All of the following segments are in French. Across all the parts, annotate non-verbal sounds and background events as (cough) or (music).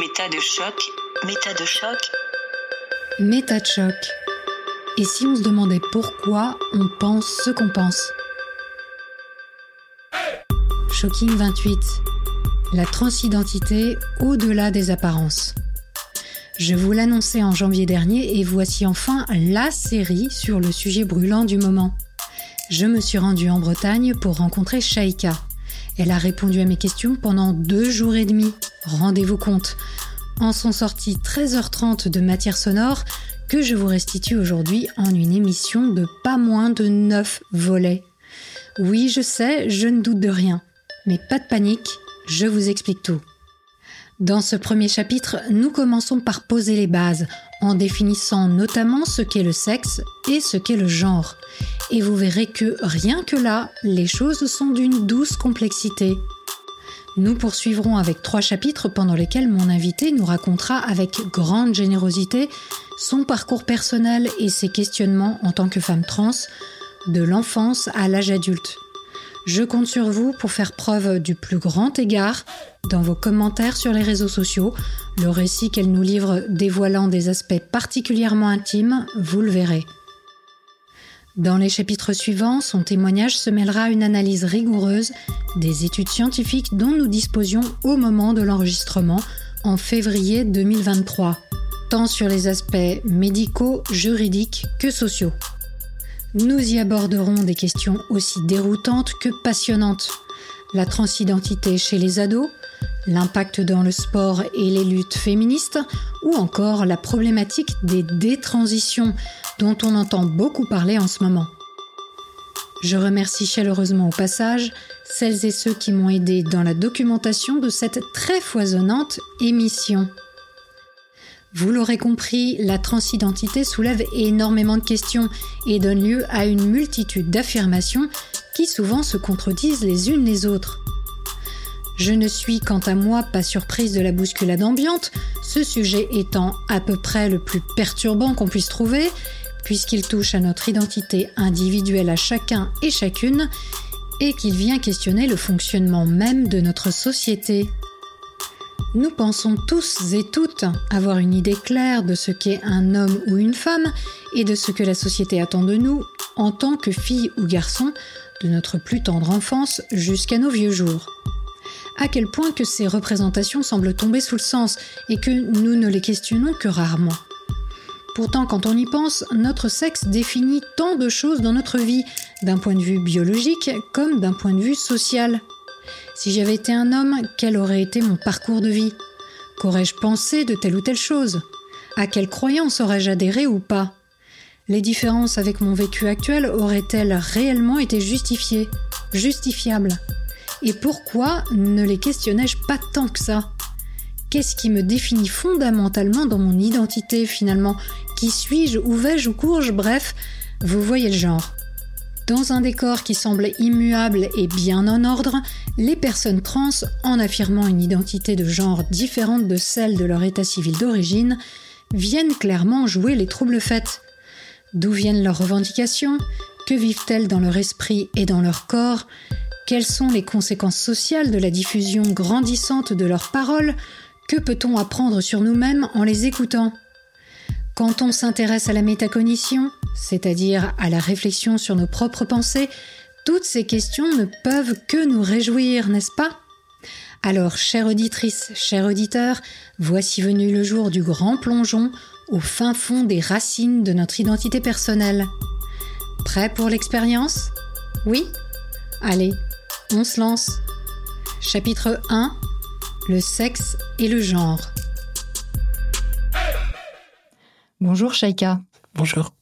Méta de choc. Méta de choc. Méta de choc. Et si on se demandait pourquoi on pense ce qu'on pense? Shocking 28. La transidentité au-delà des apparences. Je vous l'annonçais en janvier dernier et voici enfin la série sur le sujet brûlant du moment. Je me suis rendue en Bretagne pour rencontrer Shaika. Elle a répondu à mes questions pendant deux jours et demi. Rendez-vous compte. En sont sorties 13h30 de matière sonore que je vous restitue aujourd'hui en une émission de pas moins de 9 volets. Oui, je sais, je ne doute de rien. Mais pas de panique, je vous explique tout. Dans ce premier chapitre, nous commençons par poser les bases, en définissant notamment ce qu'est le sexe et ce qu'est le genre. Et vous verrez que rien que là, les choses sont d'une douce complexité. Nous poursuivrons avec trois chapitres pendant lesquels mon invité nous racontera avec grande générosité son parcours personnel et ses questionnements en tant que femme trans, de l'enfance à l'âge adulte. Je compte sur vous pour faire preuve du plus grand égard dans vos commentaires sur les réseaux sociaux. Le récit qu'elle nous livre dévoilant des aspects particulièrement intimes, vous le verrez. Dans les chapitres suivants, son témoignage se mêlera à une analyse rigoureuse des études scientifiques dont nous disposions au moment de l'enregistrement en février 2023, tant sur les aspects médicaux, juridiques que sociaux. Nous y aborderons des questions aussi déroutantes que passionnantes. La transidentité chez les ados, l'impact dans le sport et les luttes féministes, ou encore la problématique des détransitions dont on entend beaucoup parler en ce moment. Je remercie chaleureusement au passage celles et ceux qui m'ont aidé dans la documentation de cette très foisonnante émission. Vous l'aurez compris, la transidentité soulève énormément de questions et donne lieu à une multitude d'affirmations qui souvent se contredisent les unes les autres. Je ne suis quant à moi pas surprise de la bousculade ambiante, ce sujet étant à peu près le plus perturbant qu'on puisse trouver, puisqu'il touche à notre identité individuelle à chacun et chacune, et qu'il vient questionner le fonctionnement même de notre société. Nous pensons tous et toutes avoir une idée claire de ce qu'est un homme ou une femme et de ce que la société attend de nous en tant que fille ou garçon, de notre plus tendre enfance jusqu'à nos vieux jours à quel point que ces représentations semblent tomber sous le sens et que nous ne les questionnons que rarement. Pourtant, quand on y pense, notre sexe définit tant de choses dans notre vie, d'un point de vue biologique comme d'un point de vue social. Si j'avais été un homme, quel aurait été mon parcours de vie? Qu'aurais-je pensé de telle ou telle chose? À quelle croyance aurais-je adhéré ou pas? Les différences avec mon vécu actuel auraient-elles réellement été justifiées? Justifiables et pourquoi ne les questionnais-je pas tant que ça? Qu'est-ce qui me définit fondamentalement dans mon identité finalement? Qui suis-je? Où vais-je? Où cours-je? Bref, vous voyez le genre. Dans un décor qui semble immuable et bien en ordre, les personnes trans, en affirmant une identité de genre différente de celle de leur état civil d'origine, viennent clairement jouer les troubles faits. D'où viennent leurs revendications? Que vivent-elles dans leur esprit et dans leur corps? Quelles sont les conséquences sociales de la diffusion grandissante de leurs paroles? Que peut-on apprendre sur nous-mêmes en les écoutant? Quand on s'intéresse à la métacognition, c'est-à-dire à la réflexion sur nos propres pensées, toutes ces questions ne peuvent que nous réjouir, n'est-ce pas? Alors, chère auditrice, cher auditeur, voici venu le jour du grand plongeon au fin fond des racines de notre identité personnelle. Prêt pour l'expérience? Oui? Allez, on se lance. Chapitre 1 Le sexe et le genre. Bonjour Shaika. Bonjour.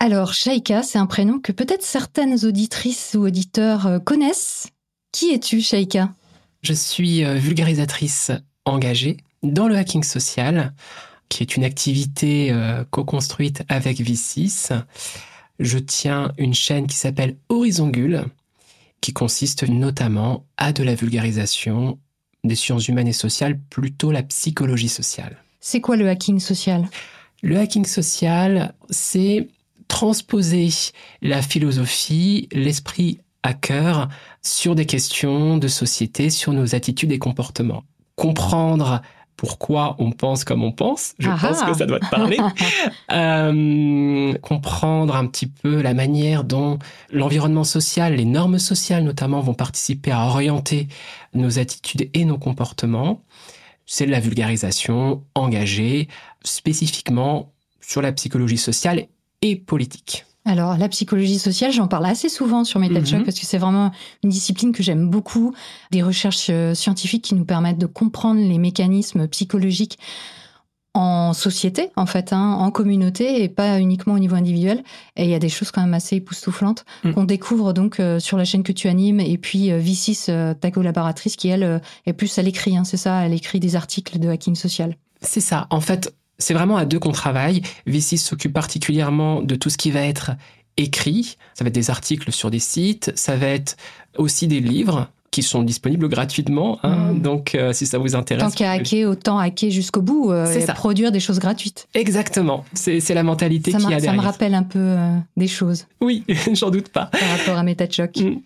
Alors, Shaika, c'est un prénom que peut-être certaines auditrices ou auditeurs euh, connaissent. Qui es-tu, Shaika? Je suis euh, vulgarisatrice engagée dans le hacking social, qui est une activité euh, co-construite avec V6. Je tiens une chaîne qui s'appelle Horizongule, qui consiste notamment à de la vulgarisation des sciences humaines et sociales, plutôt la psychologie sociale. C'est quoi le hacking social? Le hacking social, c'est transposer la philosophie, l'esprit hacker sur des questions de société, sur nos attitudes et comportements. Comprendre pourquoi on pense comme on pense. Je Ah pense ah. que ça doit te parler. (laughs) Euh, comprendre un petit peu la manière dont l'environnement social, les normes sociales notamment, vont participer à orienter nos attitudes et nos comportements. C'est de la vulgarisation engagée spécifiquement sur la psychologie sociale et politique. Alors, la psychologie sociale, j'en parle assez souvent sur mes TED Mhm. Parce que c'est vraiment une discipline que j'aime beaucoup. Des recherches euh, scientifiques qui nous permettent de comprendre les mécanismes psychologiques en société, en fait, hein, en communauté et pas uniquement au niveau individuel. Et il y a des choses quand même assez époustouflantes Mm. qu'on découvre donc euh, sur la chaîne que tu animes et puis euh, V6, euh, ta collaboratrice, qui elle est plus à l'écrit, hein, c'est ça, elle écrit des articles de hacking social. C'est ça. En fait, c'est vraiment à deux qu'on travaille. V6 s'occupe particulièrement de tout ce qui va être écrit. Ça va être des articles sur des sites. Ça va être aussi des livres qui sont disponibles gratuitement. hein. Mm. Donc, euh, si ça vous intéresse. Tant qu'à hacker, autant hacker jusqu'au bout euh, C'est et ça. produire des choses gratuites. Exactement. C'est la mentalité Ça, me- a ça me derrière. rappelle un peu euh, des choses Oui, (laughs) j'en doute pas. par rapport à MetaChoc. Mm.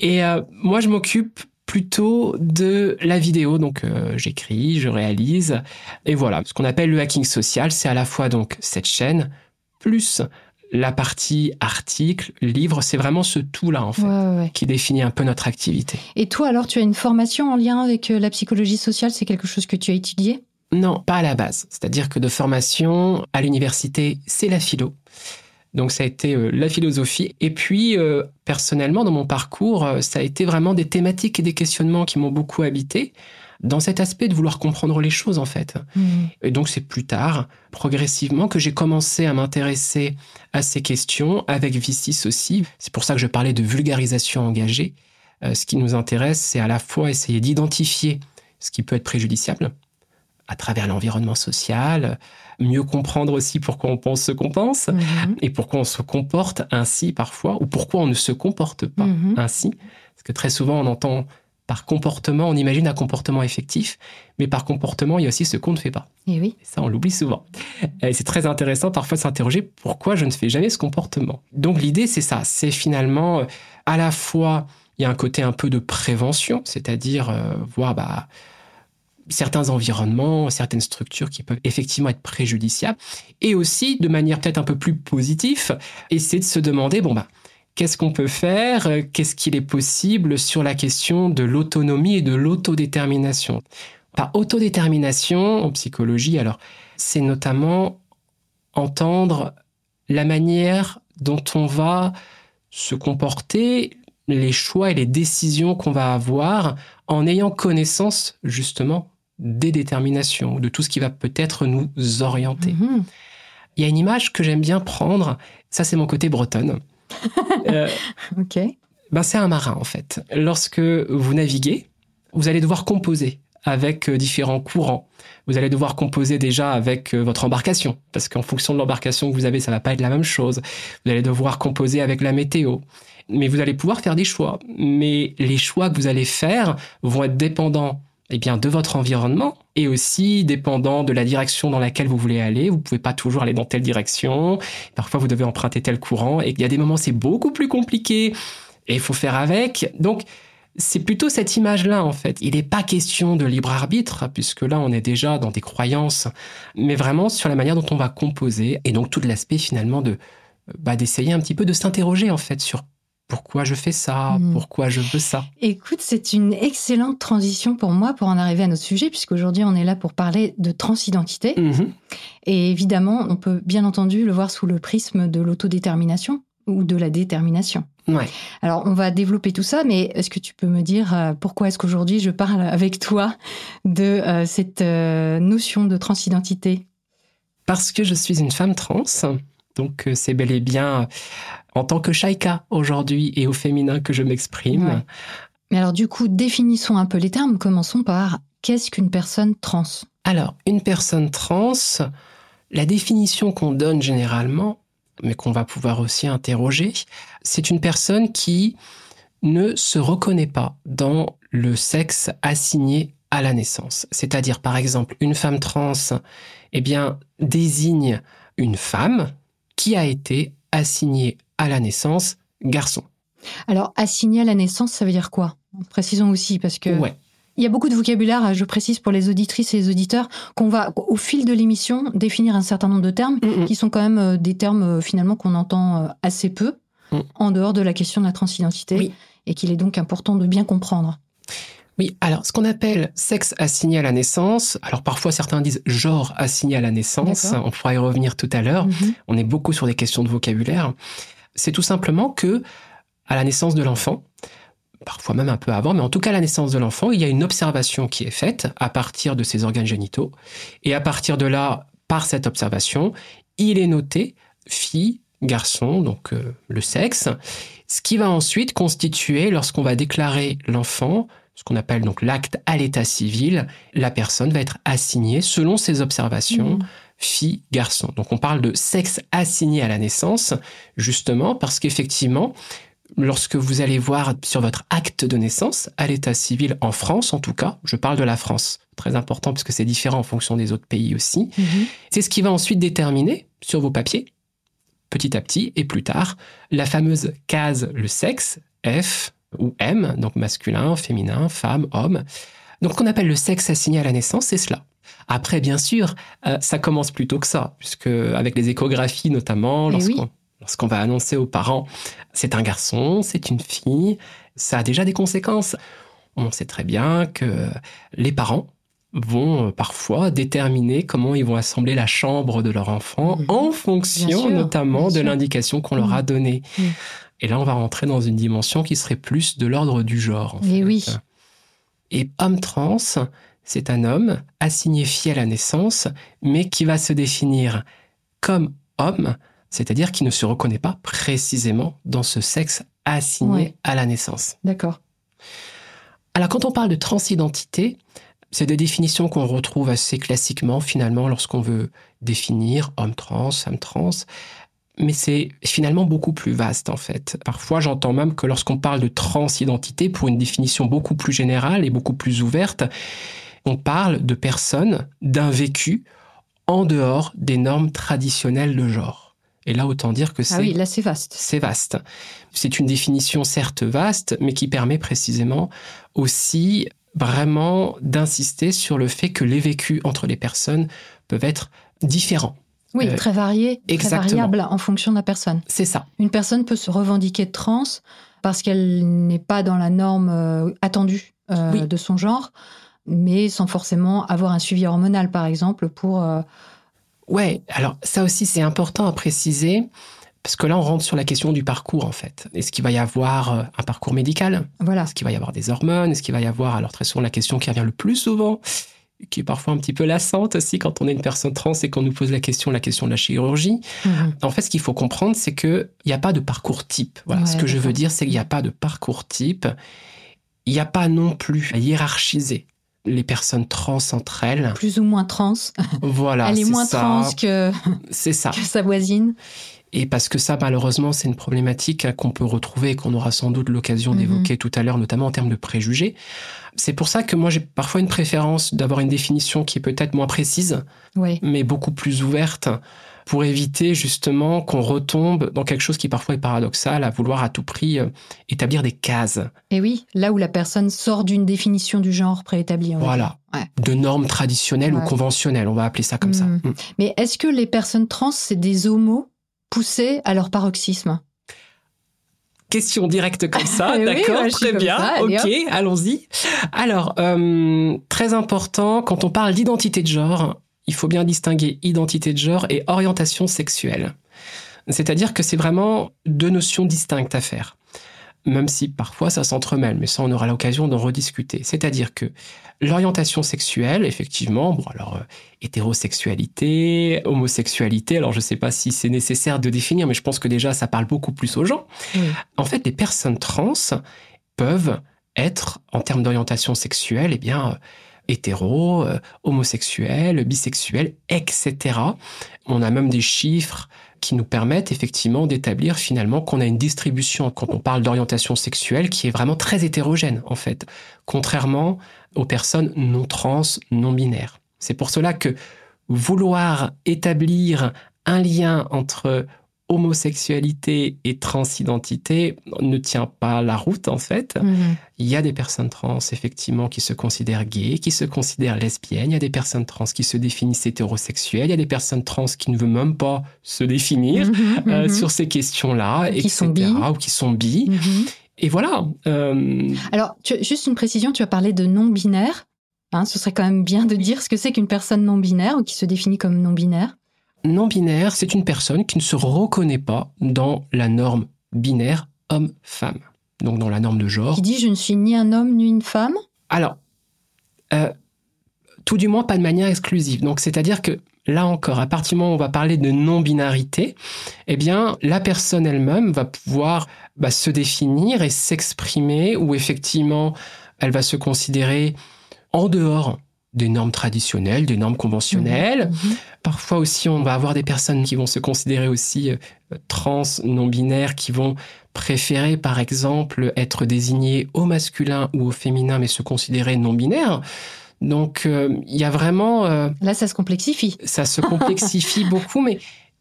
Et euh, moi, je m'occupe plutôt de la vidéo. Donc, euh, j'écris, je réalise. Et voilà, ce qu'on appelle le hacking social, c'est à la fois donc cette chaîne, plus la partie article, livre. C'est vraiment ce tout-là, en fait, Ouais, ouais, ouais. qui définit un peu notre activité. Et toi, alors, tu as une formation en lien avec euh, la psychologie sociale? C'est quelque chose que tu as étudié? Non, pas à la base. C'est-à-dire que de formation, à l'université, c'est la philo. Donc ça a été euh, la philosophie. Et puis, euh, personnellement, dans mon parcours, euh, ça a été vraiment des thématiques et des questionnements qui m'ont beaucoup habité, dans cet aspect de vouloir comprendre les choses, en fait. Et donc c'est plus tard, progressivement, que j'ai commencé à m'intéresser à ces questions, avec V6 aussi. C'est pour ça que je parlais de vulgarisation engagée. Euh, ce qui nous intéresse, c'est à la fois essayer d'identifier ce qui peut être préjudiciable à travers l'environnement social, mieux comprendre aussi pourquoi on pense ce qu'on pense, Mhm. et pourquoi on se comporte ainsi parfois, ou pourquoi on ne se comporte pas Mhm. ainsi. Parce que très souvent, on entend par comportement, on imagine un comportement effectif, mais par comportement, il y a aussi ce qu'on ne fait pas. Et oui. Et ça, on l'oublie souvent. Et c'est très intéressant parfois de s'interroger pourquoi je ne fais jamais ce comportement. Donc l'idée, c'est ça. C'est finalement euh, à la fois, il y a un côté un peu de prévention, c'est-à-dire euh, voir bah, certains environnements, certaines structures qui peuvent effectivement être préjudiciables, et aussi de manière peut-être un peu plus positive, essayer de se demander, bon bah, qu'est-ce qu'on peut faire, euh, qu'est-ce qu'il est possible sur la question de l'autonomie et de l'autodétermination? Par autodétermination en psychologie, alors c'est notamment entendre la manière dont on va se comporter, les choix et les décisions qu'on va avoir en ayant connaissance justement des déterminations, de tout ce qui va peut-être nous orienter. Mhm. Il y a une image que j'aime bien prendre, ça c'est mon côté bretonne. (laughs) Euh, Ok. ben, c'est un marin en fait. Lorsque vous naviguez, vous allez devoir composer avec euh, différents courants. Vous allez devoir composer déjà avec euh, votre embarcation, parce qu'en fonction de l'embarcation que vous avez, ça va pas être la même chose. Vous allez devoir composer avec la météo. Mais vous allez pouvoir faire des choix. Mais les choix que vous allez faire vont être dépendants eh bien, de votre environnement et aussi dépendants de la direction dans laquelle vous voulez aller. Vous pouvez pas toujours aller dans telle direction. Parfois, vous devez emprunter tel courant et il y a des moments, c'est beaucoup plus compliqué et il faut faire avec. Donc, c'est plutôt cette image-là, en fait. Il n'est pas question de libre arbitre, puisque là, on est déjà dans des croyances, mais vraiment sur la manière dont on va composer, et donc tout l'aspect finalement de bah, d'essayer un petit peu de s'interroger, en fait, sur pourquoi je fais ça, Mhm. pourquoi je veux ça? Écoute, c'est une excellente transition pour moi pour en arriver à notre sujet, puisqu'aujourd'hui on est là pour parler de transidentité. Mhm. Et évidemment, on peut bien entendu le voir sous le prisme de l'autodétermination ou de la détermination. Ouais. Alors, on va développer tout ça, mais est-ce que tu peux me dire euh, pourquoi est-ce qu'aujourd'hui je parle (laughs) avec toi de euh, cette euh, notion de transidentité? Parce que je suis une femme trans, donc c'est bel et bien en tant que Shaika aujourd'hui et au féminin que je m'exprime. Ouais. Mais alors, du coup, définissons un peu les termes. Commençons par qu'est-ce qu'une personne trans? Alors, une personne trans, la définition qu'on donne généralement, mais qu'on va pouvoir aussi interroger, c'est une personne qui ne se reconnaît pas dans le sexe assigné à la naissance. C'est-à-dire, par exemple, une femme trans, eh bien, désigne une femme qui a été assignée à la naissance garçon. Alors, assigné à la naissance, ça veut dire quoi? Précisons aussi, parce que. Ouais. Il y a beaucoup de vocabulaire, je précise pour les auditrices et les auditeurs, qu'on va au fil de l'émission définir un certain nombre de termes Mm, mm. qui sont quand même euh, des termes euh, finalement qu'on entend euh, assez peu Mm. en dehors de la question de la transidentité Oui. et qu'il est donc important de bien comprendre. Oui, alors ce qu'on appelle sexe assigné à la naissance, alors parfois certains disent genre assigné à la naissance, on pourra y revenir tout à l'heure, Mhm. on est beaucoup sur des questions de vocabulaire, c'est tout simplement que à la naissance de l'enfant, parfois même un peu avant, mais en tout cas à la naissance de l'enfant, il y a une observation qui est faite à partir de ses organes génitaux, et à partir de là, par cette observation, il est noté fille, garçon, donc euh, le sexe, ce qui va ensuite constituer, lorsqu'on va déclarer l'enfant, ce qu'on appelle donc l'acte à l'état civil, la personne va être assignée selon ses observations Mhm. Fille, garçon. Donc on parle de sexe assigné à la naissance, justement parce qu'effectivement, lorsque vous allez voir sur votre acte de naissance, à l'état civil en France en tout cas, je parle de la France, très important puisque c'est différent en fonction des autres pays aussi, Mhm. c'est ce qui va ensuite déterminer sur vos papiers, petit à petit et plus tard, la fameuse case le sexe, F ou M, donc masculin, féminin, femme, homme. Donc, qu'on appelle le sexe assigné à la naissance, c'est cela. Après, bien sûr, euh, ça commence plus tôt que ça, puisque avec les échographies notamment, lorsqu'on oui. va annoncer aux parents c'est un garçon, c'est une fille, ça a déjà des conséquences. On sait très bien que les parents vont euh, parfois déterminer comment ils vont assembler la chambre de leur enfant Mhm. en fonction sûr, notamment de l'indication qu'on leur a donnée. Mhm. Et là, on va rentrer dans une dimension qui serait plus de l'ordre du genre. en fait. oui. Et homme trans, c'est un homme assigné à la naissance, mais qui va se définir comme homme, c'est-à-dire qui ne se reconnaît pas précisément dans ce sexe assigné Ouais. à la naissance. D'accord. Alors quand on parle de transidentité, c'est des définitions qu'on retrouve assez classiquement finalement lorsqu'on veut définir homme trans, femme trans, mais c'est finalement beaucoup plus vaste en fait. Parfois j'entends même que lorsqu'on parle de transidentité, pour une définition beaucoup plus générale et beaucoup plus ouverte, on parle de personnes d'un vécu en dehors des normes traditionnelles de genre. Et là, autant dire que c'est Ah oui, là c'est vaste. c'est vaste. C'est une définition certes vaste, mais qui permet précisément aussi vraiment d'insister sur le fait que les vécus entre les personnes peuvent être différents. Oui, Euh, très varié, très exactement. variable en fonction de la personne. C'est ça. Une personne peut se revendiquer trans parce qu'elle n'est pas dans la norme euh, attendue euh, Oui. de son genre, mais sans forcément avoir un suivi hormonal, par exemple, pour... euh, Ouais, alors ça aussi c'est important à préciser, parce que là on rentre sur la question du parcours en fait. Est-ce qu'il va y avoir euh, un parcours médical? Voilà. Est-ce qu'il va y avoir des hormones? Est-ce qu'il va y avoir, alors très souvent la question qui revient le plus souvent, qui est parfois un petit peu lassante aussi quand on est une personne trans et qu'on nous pose la question, la question de la chirurgie. Mhm. En fait, ce qu'il faut comprendre, c'est qu'il n'y a pas de parcours type. Voilà, Ouais, ce que je veux dire, c'est qu'il n'y a pas de parcours type. Il n'y a pas non plus à hiérarchiser les personnes trans entre elles. Plus ou moins trans. Voilà, Elle est moins ça. trans que, C'est ça. que sa voisine. Et parce que ça, malheureusement, c'est une problématique qu'on peut retrouver et qu'on aura sans doute l'occasion Mhm. d'évoquer tout à l'heure, notamment en termes de préjugés. C'est pour ça que moi, j'ai parfois une préférence d'avoir une définition qui est peut-être moins précise, Oui. mais beaucoup plus ouverte, pour éviter justement qu'on retombe dans quelque chose qui parfois est paradoxal, à vouloir à tout prix euh, établir des cases. Et oui, là où la personne sort d'une définition du genre préétablie. Voilà. Ouais. De normes traditionnelles Ouais. ou conventionnelles, on va appeler ça comme ça. Mhm. Mm. Mais est-ce que les personnes trans, c'est des homos poussés à leur paroxysme? Question directe comme ça, (laughs) Oui, d'accord, suis très bien, ça, ok, allons-y. Alors, euh, très important, quand on parle d'identité de genre, il faut bien distinguer identité de genre et orientation sexuelle. C'est-à-dire que c'est vraiment deux notions distinctes à faire. Même si parfois ça s'entremêle, mais ça on aura l'occasion d'en rediscuter. C'est-à-dire que l'orientation sexuelle, effectivement, bon alors euh, hétérosexualité, homosexualité, alors je ne sais pas si c'est nécessaire de définir, mais je pense que déjà ça parle beaucoup plus aux gens. Oui. En fait, les personnes trans peuvent être, en termes d'orientation sexuelle, eh bien, euh, hétéro, euh, homosexuel, bisexuel, etc. On a même des chiffres qui nous permettent effectivement d'établir finalement qu'on a une distribution, quand on parle d'orientation sexuelle, qui est vraiment très hétérogène, en fait, contrairement aux personnes non trans, non binaires. C'est pour cela que vouloir établir un lien entre homosexualité et transidentité ne tient pas la route en fait. Mhm. Il y a des personnes trans effectivement qui se considèrent gays, qui se considèrent lesbiennes, il y a des personnes trans qui se définissent hétérosexuelles, il y a des personnes trans qui ne veulent même pas se définir Mhm, euh, mhm. sur ces questions-là, Qui etc. sont bi. ou qui sont bi. Et voilà. euh, Alors, tu- juste une précision, tu as parlé de non-binaire. Hein, ce serait quand même bien de dire ce que c'est qu'une personne non-binaire ou qui se définit comme non-binaire. Non-binaire, c'est une personne qui ne se reconnaît pas dans la norme binaire homme-femme. Donc dans la norme de genre. Qui dit je ne suis ni un homme ni une femme? Alors, euh, tout du moins pas de manière exclusive. Donc, c'est-à-dire que là encore, à partir du moment où on va parler de non-binarité, eh bien, la personne elle-même va pouvoir bah, se définir et s'exprimer, ou effectivement, elle va se considérer en dehors des normes traditionnelles, des normes conventionnelles. Mhm. Parfois aussi, on va avoir des personnes qui vont se considérer aussi euh, trans, non-binaires, qui vont préférer, par exemple, être désignées au masculin ou au féminin, mais se considérer non-binaires. Donc, euh, il y a vraiment... euh, Là, ça se complexifie. ça se complexifie (laughs) beaucoup, mais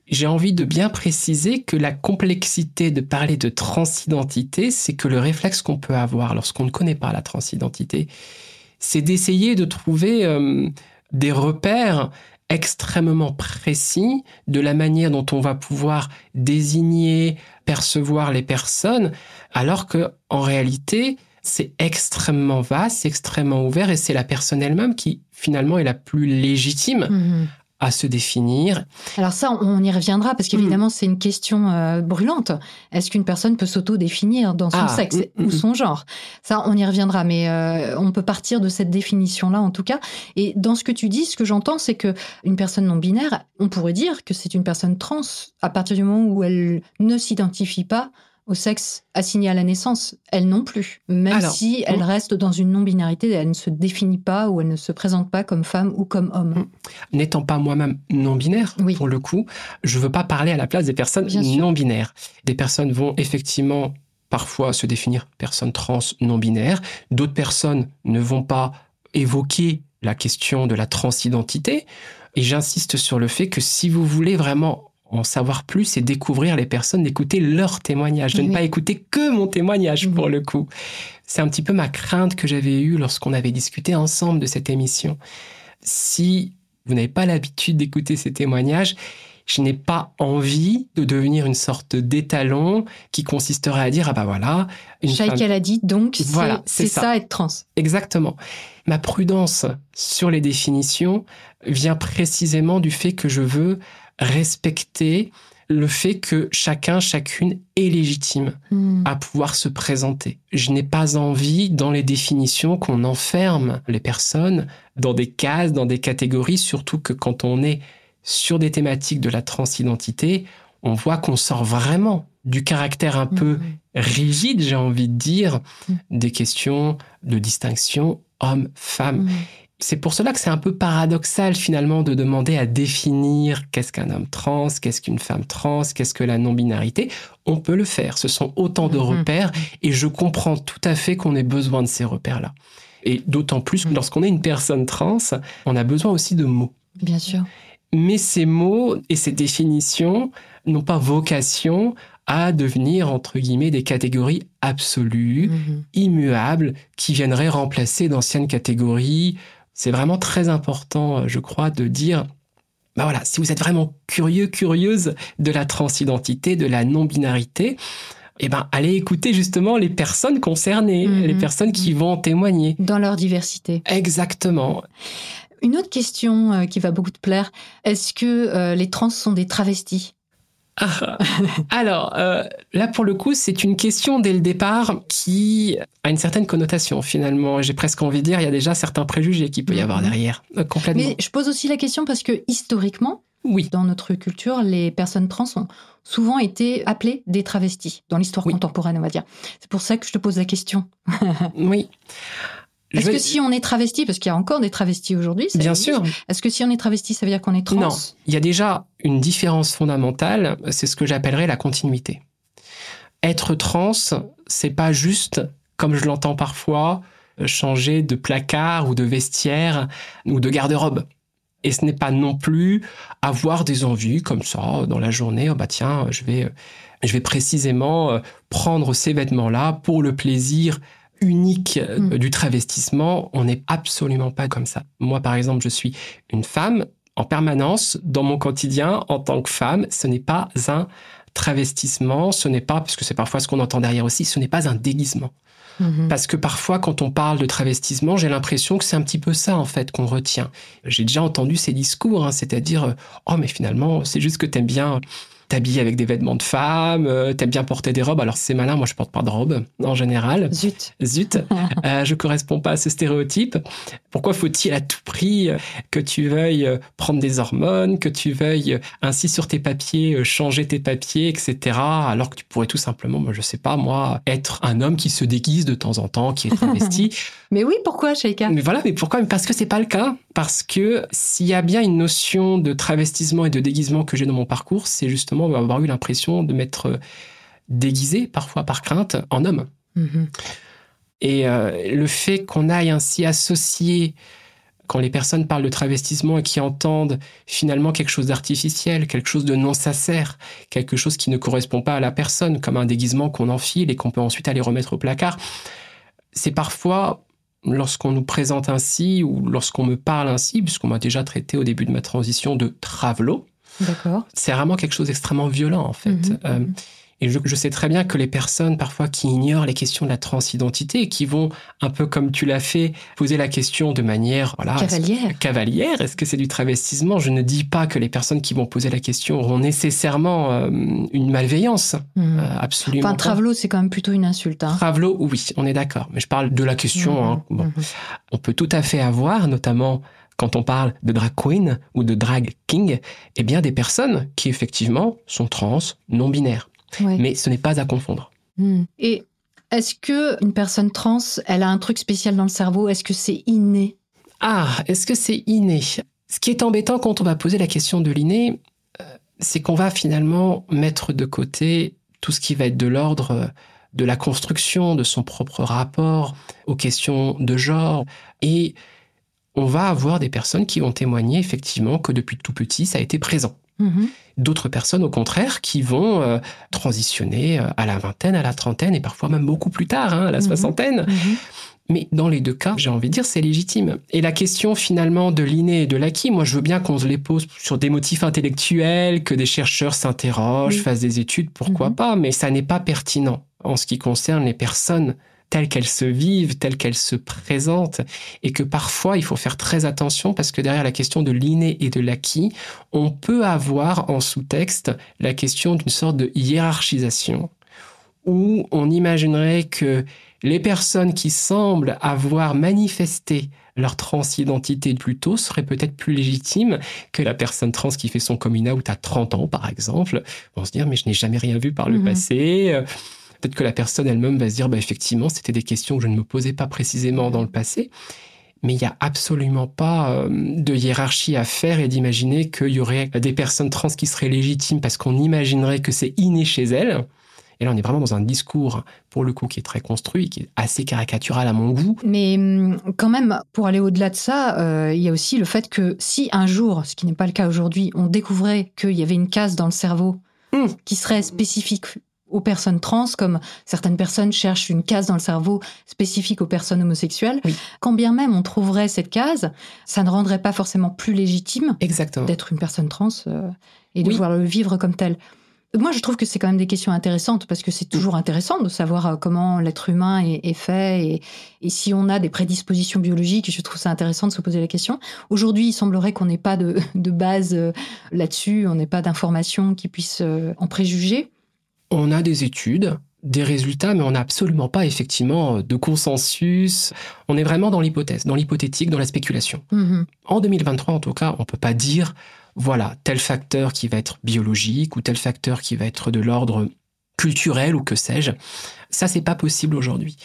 j'ai envie de bien préciser que la complexité de parler de transidentité, c'est que le réflexe qu'on peut avoir lorsqu'on ne connaît pas la transidentité, c'est d'essayer de trouver euh, des repères extrêmement précis de la manière dont on va pouvoir désigner, percevoir les personnes, alors que en réalité, c'est extrêmement vaste, extrêmement ouvert, et c'est la personne elle-même qui finalement est la plus légitime Mhm. À se définir. Alors ça, on y reviendra parce qu'évidemment, c'est une question euh, brûlante. Est-ce qu'une personne peut s'auto-définir dans son Ah, sexe mm, ou mm, son genre? Ça, on y reviendra, mais euh, on peut partir de cette définition-là en tout cas. Et dans ce que tu dis, ce que j'entends, c'est que une personne non binaire, on pourrait dire que c'est une personne trans à partir du moment où elle ne s'identifie pas au sexe assigné à la naissance, elle non plus. Même Alors, si elle reste dans une non-binarité, elle ne se définit pas ou elle ne se présente pas comme femme ou comme homme. Mm. N'étant pas moi-même non-binaire, Oui. pour le coup, je veux pas parler à la place des personnes non-binaires. Des personnes vont effectivement parfois se définir personnes trans non-binaires. D'autres personnes ne vont pas évoquer la question de la transidentité. Et j'insiste sur le fait que si vous voulez vraiment en savoir plus et découvrir les personnes, d'écouter leurs témoignages, de Oui. ne pas écouter que mon témoignage pour le coup. C'est un petit peu ma crainte que j'avais eue lorsqu'on avait discuté ensemble de cette émission. Si vous n'avez pas l'habitude d'écouter ces témoignages, je n'ai pas envie de devenir une sorte d'étalon qui consisterait à dire ah bah voilà une Shaik, femme- a dit, donc c'est Voilà, c'est c'est ça. ça. être trans. Exactement. Ma prudence sur les définitions vient précisément du fait que je veux respecter le fait que chacun, chacune est légitime Hmm. à pouvoir se présenter. Je n'ai pas envie, dans les définitions, qu'on enferme les personnes dans des cases, dans des catégories, surtout que quand on est sur des thématiques de la transidentité, on voit qu'on sort vraiment du caractère un peu Mhm. rigide, j'ai envie de dire, Mm. des questions de distinction homme-femme. C'est pour cela que c'est un peu paradoxal finalement de demander à définir qu'est-ce qu'un homme trans, qu'est-ce qu'une femme trans, qu'est-ce que la non-binarité. On peut le faire, ce sont autant de Mhm. repères et je comprends tout à fait qu'on ait besoin de ces repères-là. Et d'autant plus que Mhm. lorsqu'on est une personne trans, on a besoin aussi de mots. Bien sûr. Mais ces mots et ces définitions n'ont pas vocation à devenir, entre guillemets, des catégories absolues Mhm. immuables qui viendraient remplacer d'anciennes catégories. C'est vraiment très important, euh, je crois, de dire, bah voilà, si vous êtes vraiment curieux, curieuse de la transidentité, de la non-binarité, eh ben, allez écouter justement les personnes concernées, Mhm. les personnes qui vont en témoigner. Dans leur diversité. Exactement. Une autre question euh, qui va beaucoup te plaire. Est-ce que euh, les trans sont des travestis? Ah, Alors, euh, là, pour le coup, c'est une question dès le départ qui a une certaine connotation, finalement. J'ai presque envie de dire, il y a déjà certains préjugés qu'il peut y avoir Mhm. derrière. Euh, complètement. Mais je pose aussi la question parce que historiquement, Oui. dans notre culture, les personnes trans ont souvent été appelées des travestis, dans l'histoire Oui. contemporaine, on va dire. C'est pour ça que je te pose la question. Oui. Est-ce vais- que si on est travesti, parce qu'il y a encore des travestis aujourd'hui, Bien sûr. Est-ce que si on est travesti, ça veut dire qu'on est trans? Non. Il y a déjà une différence fondamentale, c'est ce que j'appellerais la continuité. Être trans, c'est pas juste, comme je l'entends parfois, changer de placard ou de vestiaire ou de garde-robe. Et ce n'est pas non plus avoir des envies comme ça dans la journée. Oh bah tiens, je vais, je vais précisément euh, prendre ces vêtements-là pour le plaisir unique euh, Mm. du travestissement. On n'est absolument pas comme ça. Moi, par exemple, je suis une femme en permanence dans mon quotidien en tant que femme. Ce n'est pas un travestissement, ce n'est pas, parce que c'est parfois ce qu'on entend derrière aussi, ce n'est pas un déguisement. Mhm. Parce que parfois, quand on parle de travestissement, j'ai l'impression que c'est un petit peu ça, en fait, qu'on retient. J'ai déjà entendu ces discours, hein, c'est-à-dire, euh, oh, mais finalement, c'est juste que t'aimes bien t'habiller avec des vêtements de femme, euh, t'aimes bien porter des robes. Alors, c'est malin, moi, je porte pas de robe, en général. Zut. Zut, (laughs) euh, je corresponds pas à ce stéréotype. Pourquoi faut-il à tout prix euh, que tu veuilles prendre des hormones, que tu veuilles ainsi sur tes papiers changer tes papiers, etc. Alors que tu pourrais tout simplement, moi, je sais pas moi, être un homme qui se déguise de temps en temps, qui est travesti. (laughs) Mais oui, pourquoi, Sheikha mais voilà, mais pourquoi? Parce que c'est pas le cas. Parce que s'il y a bien une notion de travestissement et de déguisement que j'ai dans mon parcours, c'est justement avoir eu l'impression de m'être euh, déguisé, parfois par crainte, en homme. Mhm. Et euh, le fait qu'on aille ainsi associer, quand les personnes parlent de travestissement et qui entendent finalement quelque chose d'artificiel, quelque chose de non sincère, quelque chose qui ne correspond pas à la personne, comme un déguisement qu'on enfile et qu'on peut ensuite aller remettre au placard, c'est parfois, lorsqu'on nous présente ainsi ou lorsqu'on me parle ainsi, puisqu'on m'a déjà traité au début de ma transition de travelo, c'est vraiment quelque chose d'extrêmement violent en fait. Mhm, Euh, mhm. Et je, je sais très bien que les personnes parfois qui ignorent les questions de la transidentité et qui vont un peu comme tu l'as fait poser la question de manière voilà Cavalière. cavalière est-ce que c'est du travestissement? Je ne dis pas que les personnes qui vont poser la question auront nécessairement euh, une malveillance Mhm. Euh, absolument Enfin, pas. travelo, c'est quand même plutôt une insulte. Hein. Travelo oui on est d'accord mais je parle de la question hein. Mhm, Bon. mhm. on peut tout à fait avoir notamment quand on parle de drag queen ou de drag king, eh bien des personnes qui effectivement sont trans, non binaires. Ouais. Mais ce n'est pas à confondre. Mhm. Et est-ce que une personne trans, elle a un truc spécial dans le cerveau? Est-ce que c'est inné? Ah, est-ce que c'est inné? Ce qui est embêtant quand on va poser la question de l'inné, euh, c'est qu'on va finalement mettre de côté tout ce qui va être de l'ordre euh, de la construction de son propre rapport aux questions de genre. Et on va avoir des personnes qui vont témoigner effectivement que depuis tout petit, ça a été présent. Mhm. D'autres personnes, au contraire, qui vont euh, transitionner euh, à la vingtaine, à la trentaine et parfois même beaucoup plus tard, hein, à la Mhm. soixantaine. Mhm. Mais dans les deux cas, j'ai envie de dire, c'est légitime. Et la question finalement de l'inné et de l'acquis, moi je veux bien qu'on se les pose sur des motifs intellectuels, que des chercheurs s'interrogent, fassent des études, pourquoi pas, mais ça n'est pas pertinent en ce qui concerne les personnes telles qu'elles se vivent, telles qu'elles se présentent, et que parfois il faut faire très attention parce que derrière la question de l'inné et de l'acquis, on peut avoir en sous-texte la question d'une sorte de hiérarchisation, où on imaginerait que les personnes qui semblent avoir manifesté leur transidentité plus tôt seraient peut-être plus légitimes que la personne trans qui fait son coming out à 30 ans, par exemple. Vont se dire, mais je n'ai jamais rien vu par le Mhm. passé. Peut-être que la personne elle-même va se dire, bah, effectivement, c'était des questions que je ne me posais pas précisément dans le passé. Mais il n'y a absolument pas euh, de hiérarchie à faire et d'imaginer qu'il y aurait des personnes trans qui seraient légitimes parce qu'on imaginerait que c'est inné chez elles. Et là, on est vraiment dans un discours, pour le coup, qui est très construit, qui est assez caricatural à mon goût. Mais hum, quand même, pour aller au-delà de ça, euh, il y a aussi le fait que si un jour, ce qui n'est pas le cas aujourd'hui, on découvrait qu'il y avait une case dans le cerveau Hmm. qui serait spécifique aux personnes trans, comme certaines personnes cherchent une case dans le cerveau spécifique aux personnes homosexuelles, Oui. quand bien même on trouverait cette case, ça ne rendrait pas forcément plus légitime d'être une personne trans euh, et de Oui. pouvoir le vivre comme tel. Moi, je trouve que c'est quand même des questions intéressantes parce que c'est toujours intéressant de savoir euh, comment l'être humain est, est fait et, et si on a des prédispositions biologiques. Je trouve ça intéressant de se poser la question. Aujourd'hui, il semblerait qu'on n'ait pas de, (laughs) de base euh, là-dessus, on n'ait pas d'informations qui puissent en préjuger. On a des études, des résultats, mais on n'a absolument pas effectivement de consensus. On est vraiment dans l'hypothèse, dans l'hypothétique, dans la spéculation. Mhm. En 2023, en tout cas, on peut pas dire, voilà, tel facteur qui va être biologique ou tel facteur qui va être de l'ordre culturel ou que sais-je. Ça, c'est pas possible aujourd'hui.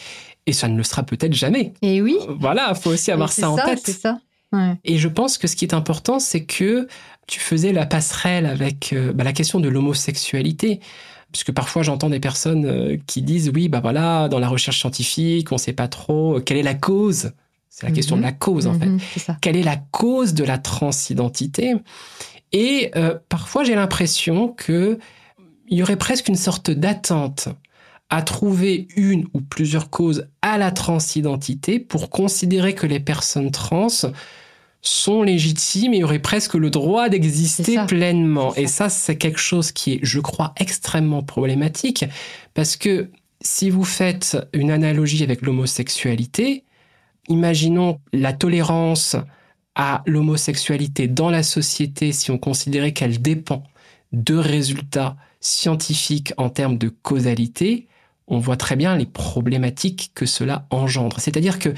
Et ça ne le sera peut-être jamais. Et oui, Voilà, faut aussi avoir c'est ça en C'est tête. ça. Ouais. Et je pense que ce qui est important, c'est que tu faisais la passerelle avec euh, bah, la question de l'homosexualité. Puisque parfois j'entends des personnes euh, qui disent oui, bah voilà, dans la recherche scientifique, on ne sait pas trop euh, quelle est la cause C'est la question de la cause, en fait. Mhm. Quelle est la cause de la transidentité? Et euh, parfois, j'ai l'impression que il y aurait presque une sorte d'attente à trouver une ou plusieurs causes à la transidentité pour considérer que les personnes trans sont légitimes et auraient presque le droit d'exister pleinement. Et ça, c'est quelque chose qui est, je crois, extrêmement problématique parce que si vous faites une analogie avec l'homosexualité, imaginons la tolérance à l'homosexualité dans la société si on considérait qu'elle dépend de résultats scientifiques en termes de causalité, on voit très bien les problématiques que cela engendre. C'est-à-dire que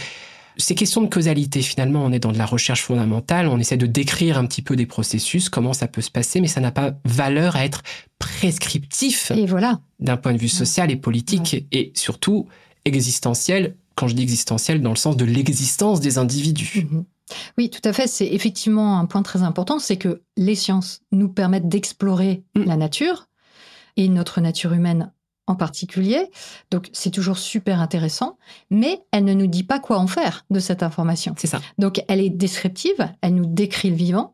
ces questions de causalité, finalement, on est dans de la recherche fondamentale, on essaie de décrire un petit peu des processus, comment ça peut se passer, mais ça n'a pas valeur à être prescriptif Et voilà. d'un point de vue social et politique et surtout existentiel. Quand je dis existentiel, dans le sens de l'existence des individus. Mhm. Oui, tout à fait. C'est effectivement un point très important, c'est que les sciences nous permettent d'explorer Mm. la nature et notre nature humaine en particulier. Donc c'est toujours super intéressant, mais elle ne nous dit pas quoi en faire de cette information. C'est ça. Donc elle est descriptive, elle nous décrit le vivant,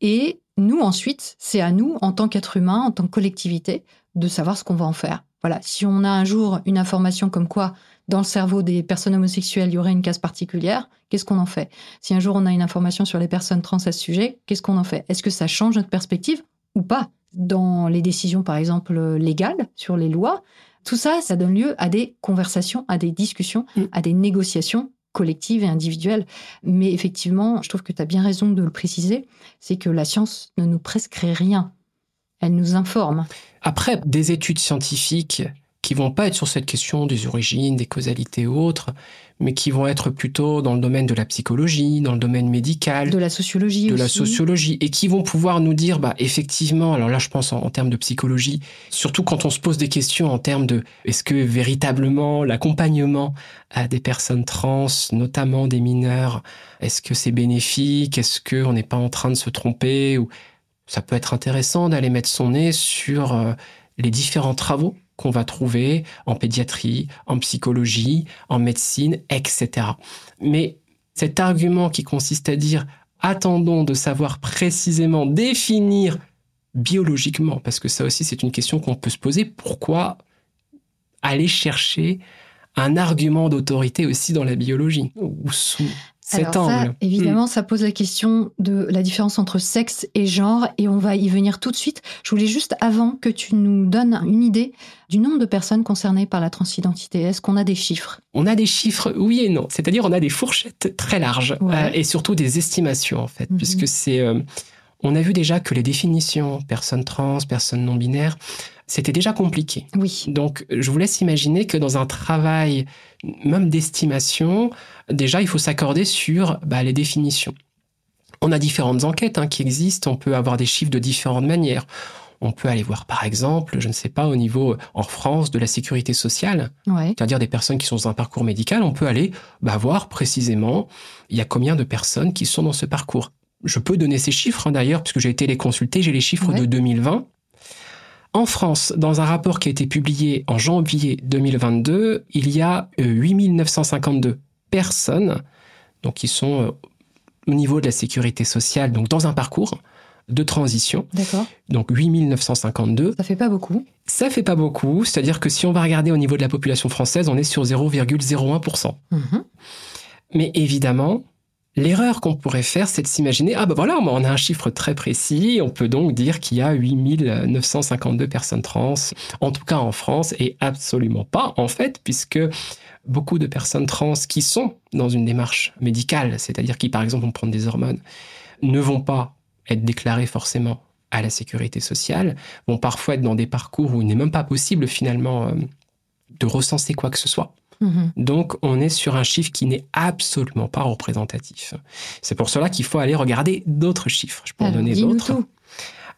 et nous ensuite, c'est à nous, en tant qu'être humain, en tant que collectivité, de savoir ce qu'on va en faire. Voilà, si on a un jour une information comme quoi dans le cerveau des personnes homosexuelles, il y aurait une case particulière, qu'est-ce qu'on en fait? Si un jour on a une information sur les personnes trans à ce sujet, qu'est-ce qu'on en fait? Est-ce que ça change notre perspective ou pas? Dans les décisions, par exemple, légales, sur les lois, tout ça, ça donne lieu à des conversations, à des discussions, Mm. à des négociations collectives et individuelles. Mais effectivement, je trouve que tu as bien raison de le préciser, c'est que la science ne nous prescrit rien. Elle nous informe. Après, des études scientifiques qui vont pas être sur cette question des origines, des causalités ou autres, mais qui vont être plutôt dans le domaine de la psychologie, dans le domaine médical, De la sociologie de aussi. la sociologie, et qui vont pouvoir nous dire, bah, effectivement, alors là, je pense en, en termes de psychologie, surtout quand on se pose des questions en termes de, est-ce que véritablement l'accompagnement à des personnes trans, notamment des mineurs, est-ce que c'est bénéfique? Est-ce qu'on n'est pas en train de se tromper? Ou ça peut être intéressant d'aller mettre son nez sur euh, les différents travaux qu'on va trouver en pédiatrie, en psychologie, en médecine, etc. Mais cet argument qui consiste à dire attendons de savoir précisément définir biologiquement, parce que ça aussi c'est une question qu'on peut se poser, pourquoi aller chercher un argument d'autorité aussi dans la biologie Alors ça, angle Hmm. évidemment, ça pose la question de la différence entre sexe et genre, et on va y venir tout de suite. Je voulais juste, avant que tu nous donnes une idée du nombre de personnes concernées par la transidentité, est-ce qu'on a des chiffres? On a des chiffres, oui et non. C'est-à-dire, on a des fourchettes très larges Ouais. euh, et surtout des estimations, en fait, Mhm. puisque c'est. euh, on a vu déjà que les définitions, personnes trans, personnes non binaires, c'était déjà compliqué. Oui. Donc, je vous laisse imaginer que dans un travail, même d'estimation, déjà, il faut s'accorder sur bah, les définitions. On a différentes enquêtes hein, qui existent, on peut avoir des chiffres de différentes manières. On peut aller voir, par exemple, je ne sais pas, au niveau, en France, de la sécurité sociale, Ouais. c'est-à-dire des personnes qui sont dans un parcours médical, on peut aller bah, voir précisément il y a combien de personnes qui sont dans ce parcours. Je peux donner ces chiffres hein, d'ailleurs, puisque j'ai été les consulter, j'ai les chiffres Ouais. de 2020. En France, dans un rapport qui a été publié en janvier 2022, il y a euh, 8952 personnes donc qui sont euh, au niveau de la sécurité sociale, donc dans un parcours de transition, D'accord. donc 8952. Ça fait pas beaucoup. Ça fait pas beaucoup, c'est-à-dire que si on va regarder au niveau de la population française, on est sur 0,01%. Mhm. Mais évidemment, l'erreur qu'on pourrait faire, c'est de s'imaginer, ah ben voilà, on a un chiffre très précis, on peut donc dire qu'il y a 8952 personnes trans, en tout cas en France, et absolument pas en fait, puisque beaucoup de personnes trans qui sont dans une démarche médicale, c'est-à-dire qui par exemple vont prendre des hormones, ne vont pas être déclarées forcément à la sécurité sociale, vont parfois être dans des parcours où il n'est même pas possible finalement euh, de recenser quoi que ce soit. Mhm. Donc, on est sur un chiffre qui n'est absolument pas représentatif. C'est pour cela qu'il faut aller regarder d'autres chiffres. Je peux en Alors, donner dis-nous d'autres.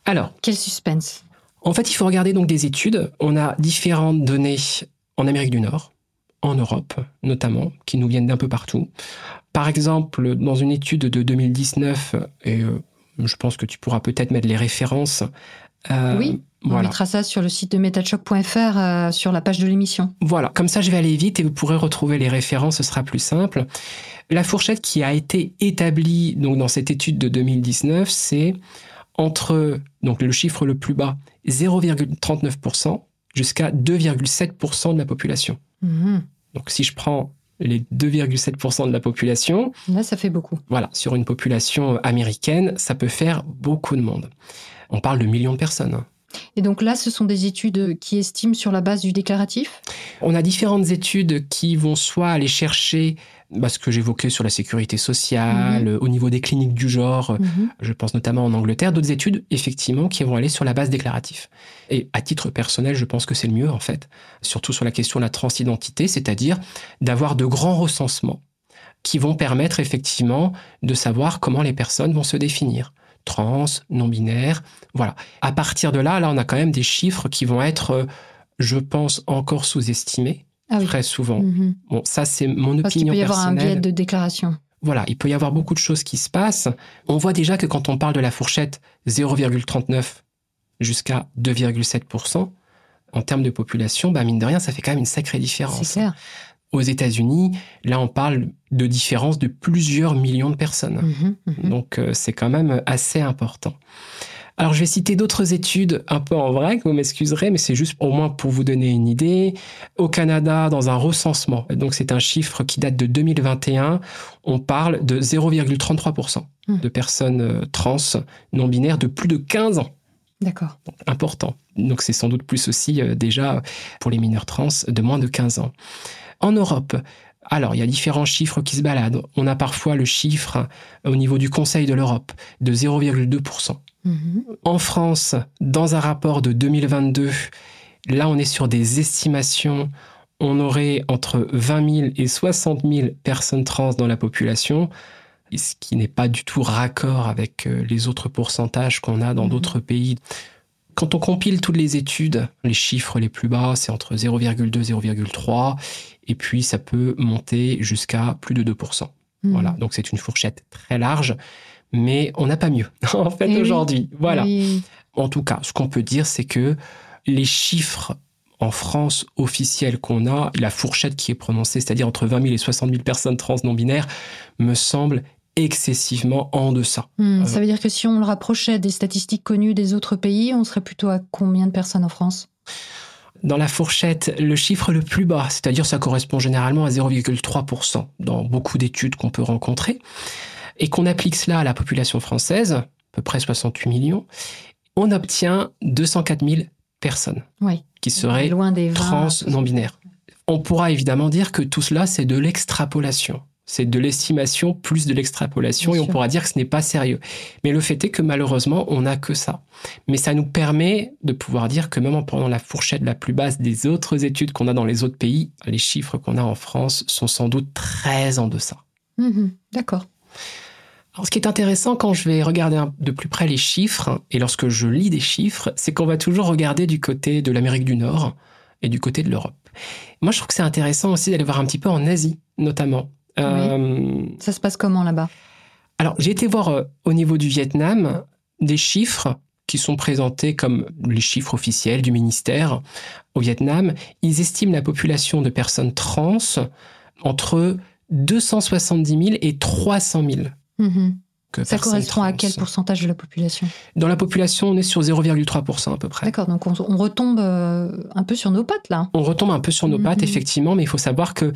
Alors, Quel suspense. en fait, il faut regarder donc des études. On a différentes données en Amérique du Nord, en Europe notamment, qui nous viennent d'un peu partout. Par exemple, dans une étude de 2019, et euh, je pense que tu pourras peut-être mettre les références, euh, Oui. On Voilà. mettra ça sur le site de metachoc.fr euh, sur la page de l'émission. Voilà, comme ça je vais aller vite et vous pourrez retrouver les références, ce sera plus simple. La fourchette qui a été établie donc dans cette étude de 2019, c'est entre donc le chiffre le plus bas 0,39% jusqu'à 2,7% de la population. Mhm. Donc si je prends les 2,7% de la population, Là, ça fait beaucoup. voilà, sur une population américaine, ça peut faire beaucoup de monde. On parle de millions de personnes. Et donc là, ce sont des études qui estiment sur la base du déclaratif? On a différentes études qui vont soit aller chercher bah, ce que j'évoquais sur la sécurité sociale, au niveau des cliniques du genre, Mhm. je pense notamment en Angleterre, d'autres études effectivement qui vont aller sur la base déclaratif. Et à titre personnel, je pense que c'est le mieux en fait, surtout sur la question de la transidentité, c'est-à-dire d'avoir de grands recensements qui vont permettre effectivement de savoir comment les personnes vont se définir. Trans, non-binaire, voilà. À partir de là, là, on a quand même des chiffres qui vont être, euh, je pense, encore sous-estimés Ah oui. très souvent. Mhm. Bon, ça c'est mon Parce qu'il opinion peut y avoir un personnelle. biais de déclaration. Voilà, il peut y avoir beaucoup de choses qui se passent. On voit déjà que quand on parle de la fourchette 0,39 jusqu'à 2,7%, en termes de population, bah mine de rien, ça fait quand même une sacrée C'est différence. clair. Aux États-Unis, là, on parle de différence de plusieurs millions de personnes. Mhm, mhm. Donc, euh, c'est quand même assez important. Alors, je vais citer d'autres études un peu en vrac, vous m'excuserez, mais c'est juste au moins pour vous donner une idée. Au Canada, dans un recensement, donc c'est un chiffre qui date de 2021, on parle de 0,33% Hmm. de personnes euh, trans non binaires de plus de 15 ans. D'accord. Important. Donc, c'est sans doute plus aussi euh, déjà pour les mineurs trans de moins de 15 ans. En Europe, alors, il y a différents chiffres qui se baladent. On a parfois le chiffre euh, au niveau du Conseil de l'Europe de 0,2%. Mhm. En France, dans un rapport de 2022, là on est sur des estimations, on aurait entre 20 000 et 60 000 personnes trans dans la population, ce qui n'est pas du tout raccord avec euh, les autres pourcentages qu'on a dans Mhm. d'autres pays. Quand on compile toutes les études, les chiffres les plus bas, c'est entre 0,2 et 0,3, et puis ça peut monter jusqu'à plus de 2%. Mhm. Voilà, donc c'est une fourchette très large, mais on n'a pas mieux (laughs) en fait Eh oui. aujourd'hui. Voilà. Oui. En tout cas, ce qu'on peut dire, c'est que les chiffres en France officiels qu'on a, la fourchette qui est prononcée, c'est-à-dire entre 20 000 et 60 000 personnes trans non binaires, me semble excessivement en deçà. Hmm, Euh, Ça veut dire que si on le rapprochait des statistiques connues des autres pays, on serait plutôt à combien de personnes en France? Dans la fourchette, le chiffre le plus bas, c'est-à-dire ça correspond généralement à 0,3% dans beaucoup d'études qu'on peut rencontrer, et qu'on applique cela à la population française, à peu près 68 millions, on obtient 204 000 personnes Oui. qui seraient loin des 20. trans non binaires. On pourra évidemment dire que tout cela, c'est de l'extrapolation. C'est de l'estimation plus de l'extrapolation et on sûr. pourra dire que ce n'est pas sérieux. Mais le fait est que malheureusement, on n'a que ça. Mais ça nous permet de pouvoir dire que même en prenant la fourchette la plus basse des autres études qu'on a dans les autres pays, les chiffres qu'on a en France sont sans doute très en deçà. Mhm, D'accord. Alors, ce qui est intéressant quand je vais regarder de plus près les chiffres, et lorsque je lis des chiffres, c'est qu'on va toujours regarder du côté de l'Amérique du Nord et du côté de l'Europe. Moi, je trouve que c'est intéressant aussi d'aller voir un petit peu en Asie, notamment. Euh, Ça se passe comment là-bas? Alors, j'ai été voir euh, au niveau du Vietnam des chiffres qui sont présentés comme les chiffres officiels du ministère au Vietnam. Ils estiment la population de personnes trans entre 270 000 et 300 000. Mhm. Ça correspond à quel pourcentage de la population? Dans la population, on est sur 0,3% à peu près. D'accord, donc on, on retombe euh, un peu sur nos pattes là. On retombe un peu sur nos Mhm. pattes, effectivement, mais il faut savoir que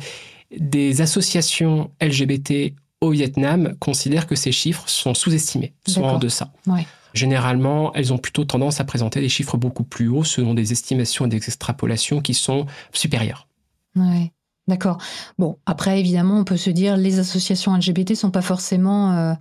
des associations LGBT au Vietnam considèrent que ces chiffres sont sous-estimés, sont en deçà. Ouais. Généralement, elles ont plutôt tendance à présenter des chiffres beaucoup plus hauts selon des estimations et des extrapolations qui sont supérieures. Ouais. D'accord. Bon, après, évidemment, on peut se dire les associations LGBT sont pas forcément euh,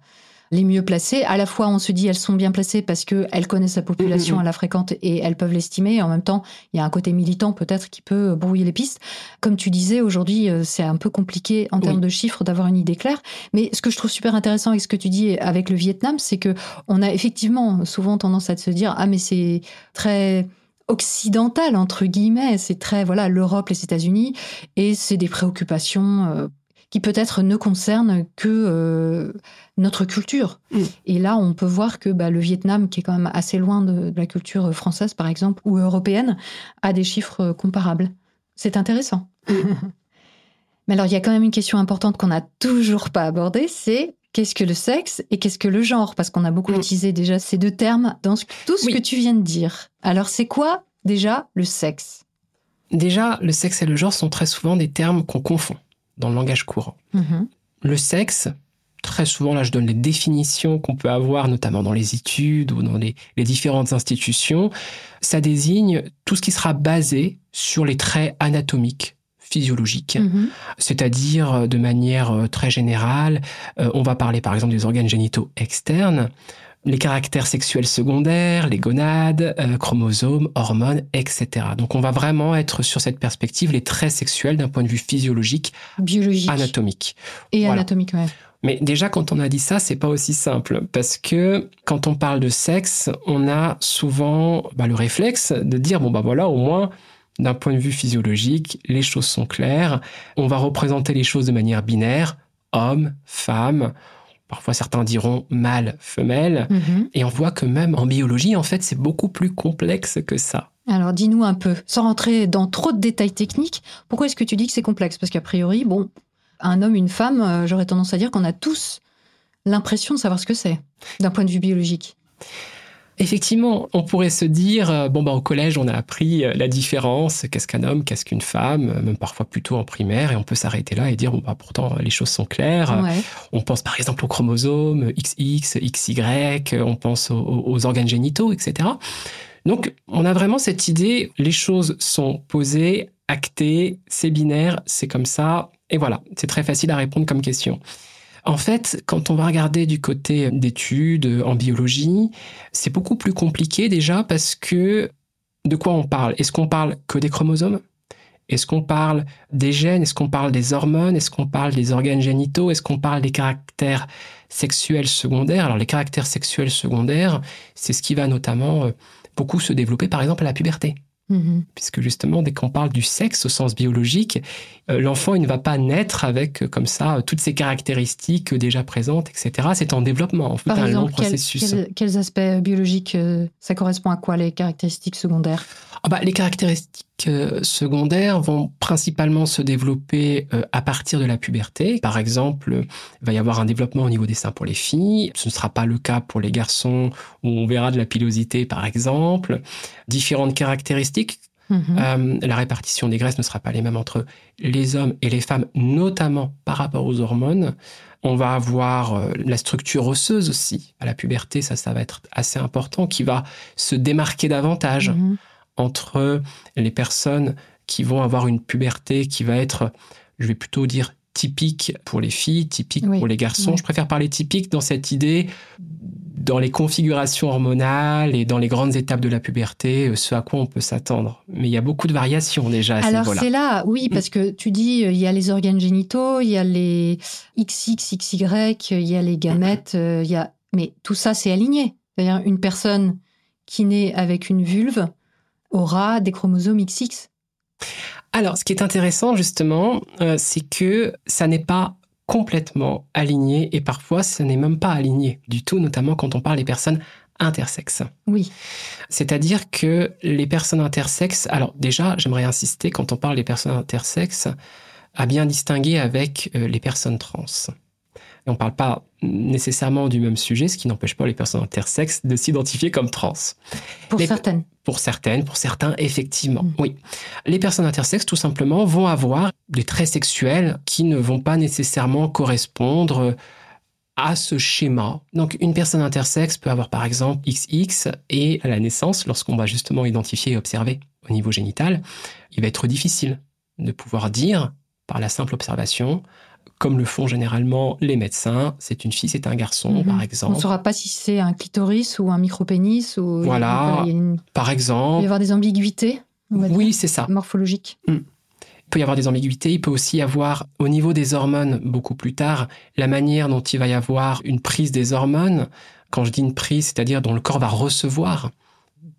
les mieux placées. À la fois, on se dit elles sont bien placées parce qu'elles connaissent la population, Mhm, mhm. elles la fréquentent et elles peuvent l'estimer. En même temps, il y a un côté militant peut-être qui peut brouiller les pistes. Comme tu disais, aujourd'hui, euh, c'est un peu compliqué en termes de chiffres d'avoir une idée claire. Mais ce que je trouve super intéressant avec ce que tu dis avec le Vietnam, c'est que on a effectivement souvent tendance à se dire ah mais c'est très occidental entre guillemets, c'est très voilà l'Europe, les États-Unis et c'est des préoccupations euh, qui peut-être ne concerne que euh, notre culture. Mm. Et là, on peut voir que bah, le Vietnam, qui est quand même assez loin de, de la culture française, par exemple, ou européenne, a des chiffres euh, comparables. C'est intéressant. (laughs) Mais alors, il y a quand même une question importante qu'on n'a toujours pas abordée, c'est qu'est-ce que le sexe et qu'est-ce que le genre? Parce qu'on a beaucoup Mm. utilisé déjà ces deux termes dans tout ce Oui. que tu viens de dire. Alors, c'est quoi déjà le sexe? Déjà, le sexe et le genre sont très souvent des termes qu'on confond dans le langage courant. Mhm. Le sexe, très souvent, là je donne les définitions qu'on peut avoir, notamment dans les études ou dans les, les différentes institutions, ça désigne tout ce qui sera basé sur les traits anatomiques, physiologiques, Mhm. c'est-à-dire euh, de manière euh, très générale, euh, on va parler par exemple des organes génitaux externes, les caractères sexuels secondaires, les gonades, euh, chromosomes, hormones, etc. Donc on va vraiment être sur cette perspective, les traits sexuels d'un point de vue physiologique, Biologique anatomique. et Voilà. anatomique, ouais. Mais déjà, quand on a dit ça, c'est pas aussi simple. Parce que quand on parle de sexe, on a souvent bah, le réflexe de dire bon, bah voilà, au moins, d'un point de vue physiologique, les choses sont claires. On va représenter les choses de manière binaire homme, femme. Parfois, certains diront mâle, femelle. Mhm. Et on voit que même en biologie, en fait, c'est beaucoup plus complexe que ça. Alors, dis-nous un peu, sans rentrer dans trop de détails techniques, pourquoi est-ce que tu dis que c'est complexe? Parce qu'a priori, bon, un homme, une femme, euh, j'aurais tendance à dire qu'on a tous l'impression de savoir ce que c'est, d'un point de vue biologique. Effectivement, on pourrait se dire, euh, bon, bah, au collège, on a appris euh, la différence, qu'est-ce qu'un homme, qu'est-ce qu'une femme, euh, même parfois plutôt en primaire, et on peut s'arrêter là et dire, bon, bah, pourtant, les choses sont claires. Ouais. On pense par exemple aux chromosomes XX, XY, on pense aux, aux organes génitaux, etc. Donc, on a vraiment cette idée, les choses sont posées, actées, c'est binaire, c'est comme ça, et voilà, c'est très facile à répondre comme question. En fait, quand on va regarder du côté d'études en biologie, c'est beaucoup plus compliqué déjà parce que de quoi on parle? Est-ce qu'on parle que des chromosomes? Est-ce qu'on parle des gènes? Est-ce qu'on parle des hormones? Est-ce qu'on parle des organes génitaux? Est-ce qu'on parle des caractères sexuels secondaires? Alors les caractères sexuels secondaires, c'est ce qui va notamment euh, beaucoup se développer par exemple à la puberté Mhm. puisque justement, dès qu'on parle du sexe au sens biologique, euh, l'enfant, il ne va pas naître avec, euh, comme ça, toutes ces caractéristiques euh, déjà présentes, etc. C'est en développement, en fait, Par un long quel- processus. quel- quels aspects biologiques, euh, ça correspond à quoi les caractéristiques secondaires? Ah bah, les caractéristiques secondaires vont principalement se développer euh, à partir de la puberté. Par exemple, euh, il va y avoir un développement au niveau des seins pour les filles. Ce ne sera pas le cas pour les garçons où on verra de la pilosité, par exemple. Différentes caractéristiques Mhm. Euh, la répartition des graisses ne sera pas les mêmes entre les hommes et les femmes, notamment par rapport aux hormones. On va avoir euh, la structure osseuse aussi. À la puberté, ça, ça va être assez important, qui va se démarquer davantage Mhm. Entre les personnes qui vont avoir une puberté qui va être, je vais plutôt dire, typique pour les filles, typique Oui, pour les garçons. oui. Je préfère parler typique dans cette idée, dans les configurations hormonales et dans les grandes étapes de la puberté, euh, ce à quoi on peut s'attendre. Mais il y a beaucoup de variations déjà à Alors c'est là, oui, parce que tu dis, euh, il y a les organes génitaux, il y a les XX, XY, il y a les gamètes, euh, il y a... mais tout ça c'est aligné. C'est-à-dire une personne qui naît avec une vulve aura des chromosomes XX. Alors, ce qui est intéressant justement, euh, c'est que ça n'est pas complètement aligné et parfois ça n'est même pas aligné du tout, notamment quand on parle des personnes intersexes. Oui. C'est-à-dire que les personnes intersexes, alors déjà, j'aimerais insister quand on parle des personnes intersexes, à bien distinguer avec euh, les personnes trans. Et on ne parle pas nécessairement du même sujet, ce qui n'empêche pas les personnes intersexes de s'identifier comme trans. Pour Les- certaines. Pour certaines, pour certains, effectivement, Mm. oui. Les personnes intersexes, tout simplement, vont avoir des traits sexuels qui ne vont pas nécessairement correspondre à ce schéma. Donc, une personne intersexe peut avoir, par exemple, XX et à la naissance, lorsqu'on va justement identifier et observer au niveau génital, il va être difficile de pouvoir dire, par la simple observation, comme le font généralement les médecins, c'est une fille, c'est un garçon, Mhm. par On exemple. ne saura pas si c'est un clitoris ou un micropénis. Ou... Voilà. Il, une- Par il va y exemple, avoir des ambiguïtés on oui, c'est ça. morphologiques. Il peut y avoir des ambiguïtés, il peut aussi y avoir, au niveau des hormones, beaucoup plus tard, la manière dont il va y avoir une prise des hormones. Quand je dis une prise, c'est-à-dire dont le corps va recevoir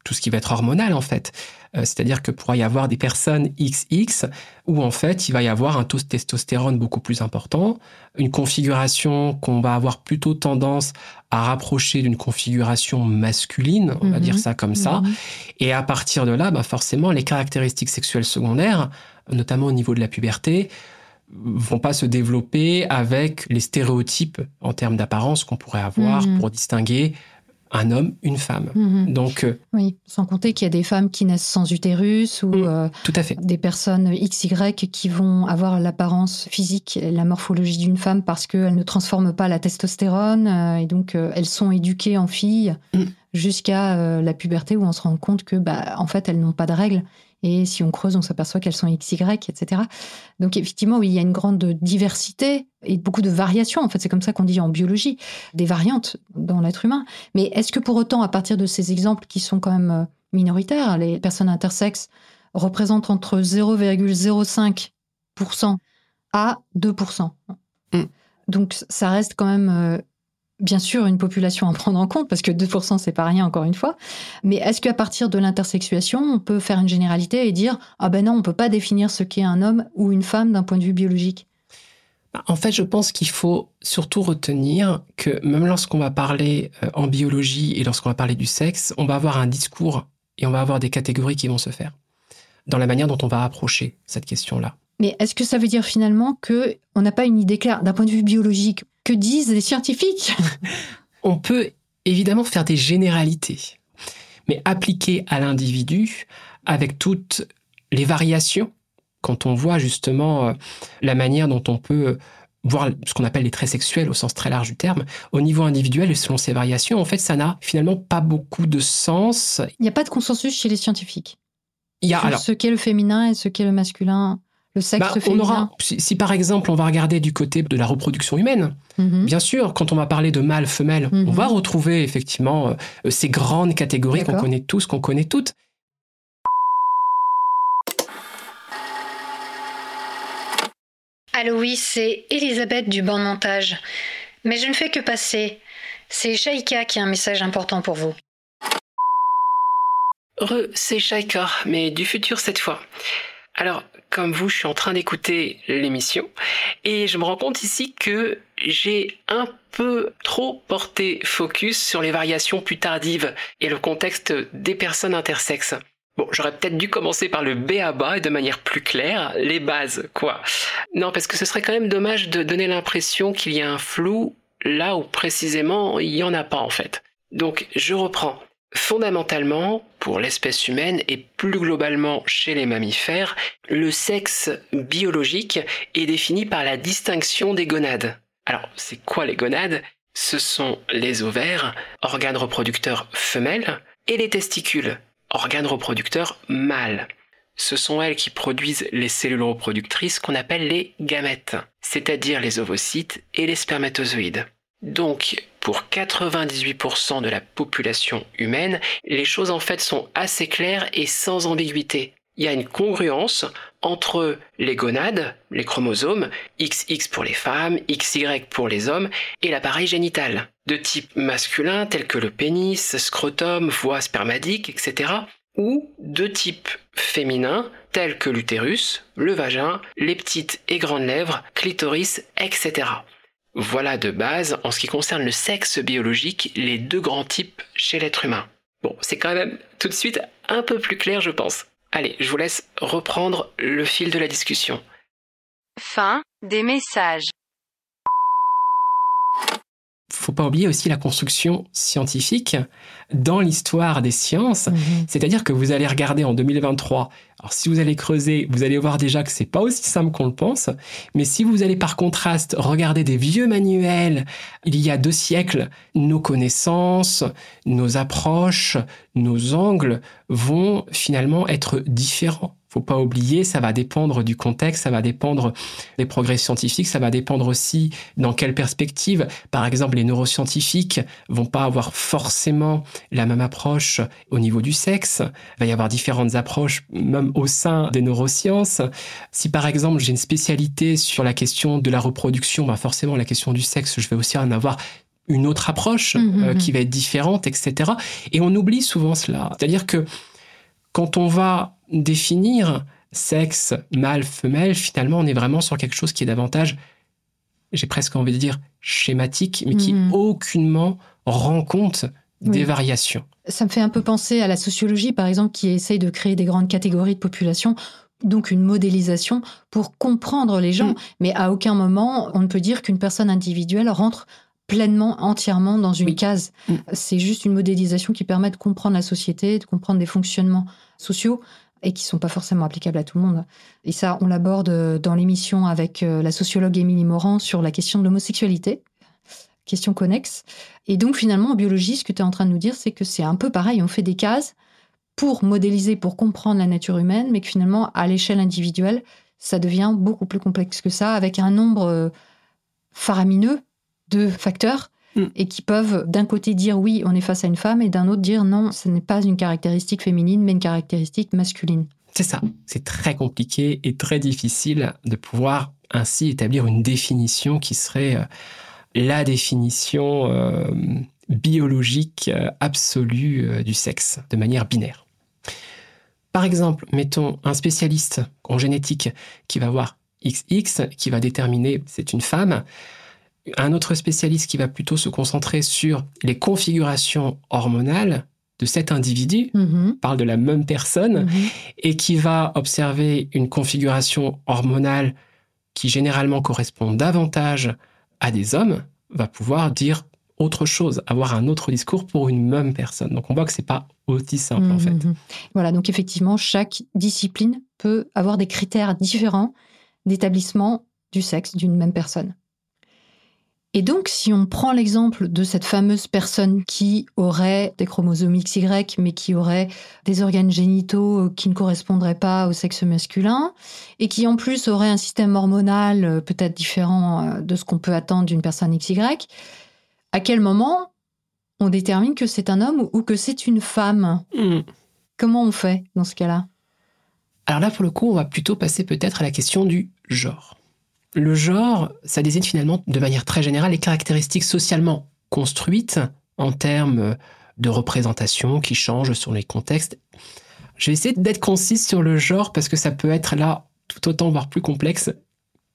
tout ce qui va être hormonal en fait. Euh, c'est-à-dire que pourra y avoir des personnes XX où en fait il va y avoir un taux de testostérone beaucoup plus important, une configuration qu'on va avoir plutôt tendance à rapprocher d'une configuration masculine, on va Mhm. dire ça comme ça. Mhm. Et à partir de là, bah forcément, les caractéristiques sexuelles secondaires, notamment au niveau de la puberté, vont pas se développer avec les stéréotypes en termes d'apparence qu'on pourrait avoir Mhm. pour distinguer un homme, une femme. Mhm. Donc, euh, Oui, sans compter qu'il y a des femmes qui naissent sans utérus ou Mm. euh, tout à fait. des personnes XY qui vont avoir l'apparence physique et la morphologie d'une femme parce qu'elles ne transforment pas la testostérone euh, et donc elles sont éduquées en filles Mm. jusqu'à la puberté où on se rend compte que bah en fait elles n'ont pas de règles et si on creuse on s'aperçoit qu'elles sont XY etc. Donc effectivement oui il y a une grande diversité et beaucoup de variations en fait c'est comme ça qu'on dit en biologie des variantes dans l'être humain mais est-ce que pour autant à partir de ces exemples qui sont quand même euh, minoritaires les personnes intersexes représentent entre 0,05% à 2%. Mm. Donc ça reste quand même euh, bien sûr une population à prendre en compte parce que 2% c'est pas rien encore une fois. Mais est-ce qu'à partir de l'intersexuation, on peut faire une généralité et dire ah ben non, on peut pas définir ce qu'est un homme ou une femme d'un point de vue biologique? En fait, je pense qu'il faut surtout retenir que même lorsqu'on va parler euh, en biologie et lorsqu'on va parler du sexe, on va avoir un discours et on va avoir des catégories qui vont se faire dans la manière dont on va approcher cette question-là. Mais est-ce que ça veut dire finalement que on n'a pas une idée claire d'un point de vue biologique? Que disent les scientifiques. (laughs) On peut évidemment faire des généralités, mais appliquer à l'individu avec toutes les variations, quand on voit justement euh, la manière dont on peut voir ce qu'on appelle les traits sexuels au sens très large du terme, au niveau individuel et selon ces variations, en fait, ça n'a finalement pas beaucoup de sens. Il n'y a pas de consensus chez les scientifiques. Il y a sur alors ce qu'est le féminin et ce qu'est le masculin, le sexe bah, on aura, si, si par exemple on va regarder du côté de la reproduction humaine, Mhm. Bien sûr, quand on va parler de mâle, femelle, Mhm. on va retrouver effectivement euh, ces grandes catégories qu'on connaît tous, qu'on connaît toutes. Allô, oui, c'est Elisabeth du banc de montage. Mais je ne fais que passer. C'est Shaika qui a un message important pour vous. Re, c'est Shaika, mais du futur cette fois. Alors, comme vous, je suis en train d'écouter l'émission et je me rends compte ici que j'ai un peu trop porté focus sur les variations plus tardives et le contexte des personnes intersexes. Bon, j'aurais peut-être dû commencer par le B à bas et de manière plus claire, les bases, quoi. Non, parce que ce serait quand même dommage de donner l'impression qu'il y a un flou là où précisément il n'y en a pas en fait. Donc, je reprends. Fondamentalement, pour l'espèce humaine et plus globalement chez les mammifères, le sexe biologique est défini par la distinction des gonades. Alors, c'est quoi les gonades? Ce sont les ovaires, organes reproducteurs femelles, et les testicules, organes reproducteurs mâles. Ce sont elles qui produisent les cellules reproductrices qu'on appelle les gamètes, c'est-à-dire les ovocytes et les spermatozoïdes. Donc, pour 98% de la population humaine, les choses en fait sont assez claires et sans ambiguïté. Il y a une congruence entre les gonades, les chromosomes, XX pour les femmes, XY pour les hommes, et l'appareil génital, de type masculin tel que le pénis, scrotum, voie spermadique, etc., ou de type féminin tel que l'utérus, le vagin, les petites et grandes lèvres, clitoris, etc. Voilà de base, en ce qui concerne le sexe biologique, les deux grands types chez l'être humain. Bon, c'est quand même tout de suite un peu plus clair, je pense. Allez, je vous laisse reprendre le fil de la discussion. Fin des messages. Faut pas oublier aussi la construction scientifique dans l'histoire des sciences. Mhm. C'est-à-dire que vous allez regarder en 2023. Alors, si vous allez creuser, vous allez voir déjà que c'est pas aussi simple qu'on le pense. Mais si vous allez par contraste regarder des vieux manuels, il y a deux siècles, nos connaissances, nos approches, nos angles vont finalement être différents. Faut pas oublier, ça va dépendre du contexte, ça va dépendre des progrès scientifiques, ça va dépendre aussi dans quelle perspective. Par exemple, les neuroscientifiques vont pas avoir forcément la même approche au niveau du sexe. Il va y avoir différentes approches, même au sein des neurosciences. Si par exemple j'ai une spécialité sur la question de la reproduction, bah forcément la question du sexe, je vais aussi en avoir une autre approche Mhm, euh, mhm. qui va être différente, etc. Et on oublie souvent cela. C'est-à-dire que quand on va définir sexe, mâle, femelle, finalement, on est vraiment sur quelque chose qui est davantage, j'ai presque envie de dire, schématique, mais qui Mhm. aucunement rend compte des Oui. variations. Ça me fait un peu penser à la sociologie, par exemple, qui essaye de créer des grandes catégories de population, donc une modélisation pour comprendre les gens. Mm. Mais à aucun moment, on ne peut dire qu'une personne individuelle rentre pleinement, entièrement dans une Oui. case. Mm. C'est juste une modélisation qui permet de comprendre la société, de comprendre des fonctionnements sociaux et qui sont pas forcément applicables à tout le monde. Et ça, on l'aborde dans l'émission avec euh, la sociologue Émilie Morand sur la question de l'homosexualité, question connexe. Et donc finalement, en biologie, ce que tu es en train de nous dire, c'est que c'est un peu pareil, on fait des cases pour modéliser, pour comprendre la nature humaine, mais que finalement, à l'échelle individuelle, ça devient beaucoup plus complexe que ça, avec un nombre euh, faramineux de facteurs Mm. et qui peuvent d'un côté dire oui, on est face à une femme, et d'un autre dire non, ce n'est pas une caractéristique féminine, mais une caractéristique masculine. C'est ça. C'est très compliqué et très difficile de pouvoir ainsi établir une définition qui serait euh, la définition euh, biologique euh, absolue du sexe, de manière binaire. Par exemple, mettons un spécialiste en génétique qui va voir XX, qui va déterminer c'est une femme, un autre spécialiste qui va plutôt se concentrer sur les configurations hormonales de cet individu, Mhm, parle de la même personne, mhm. et qui va observer une configuration hormonale qui généralement correspond davantage à des hommes, va pouvoir dire autre chose, avoir un autre discours pour une même personne. Donc on voit que c'est pas aussi simple en fait. Mhm. Voilà, donc effectivement, chaque discipline peut avoir des critères différents d'établissement du sexe d'une même personne. Et donc, si on prend l'exemple de cette fameuse personne qui aurait des chromosomes XY, mais qui aurait des organes génitaux qui ne correspondraient pas au sexe masculin, et qui en plus aurait un système hormonal euh, peut-être différent euh, de ce qu'on peut attendre d'une personne XY, à quel moment on détermine que c'est un homme ou que c'est une femme? Hmm. Comment on fait dans ce cas-là? Alors là, pour le coup, on va plutôt passer peut-être à la question du genre. Le genre, ça désigne finalement de manière très générale les caractéristiques socialement construites en termes de représentation qui changent sur les contextes. Je vais essayer d'être concise sur le genre parce que ça peut être là tout autant, voire plus complexe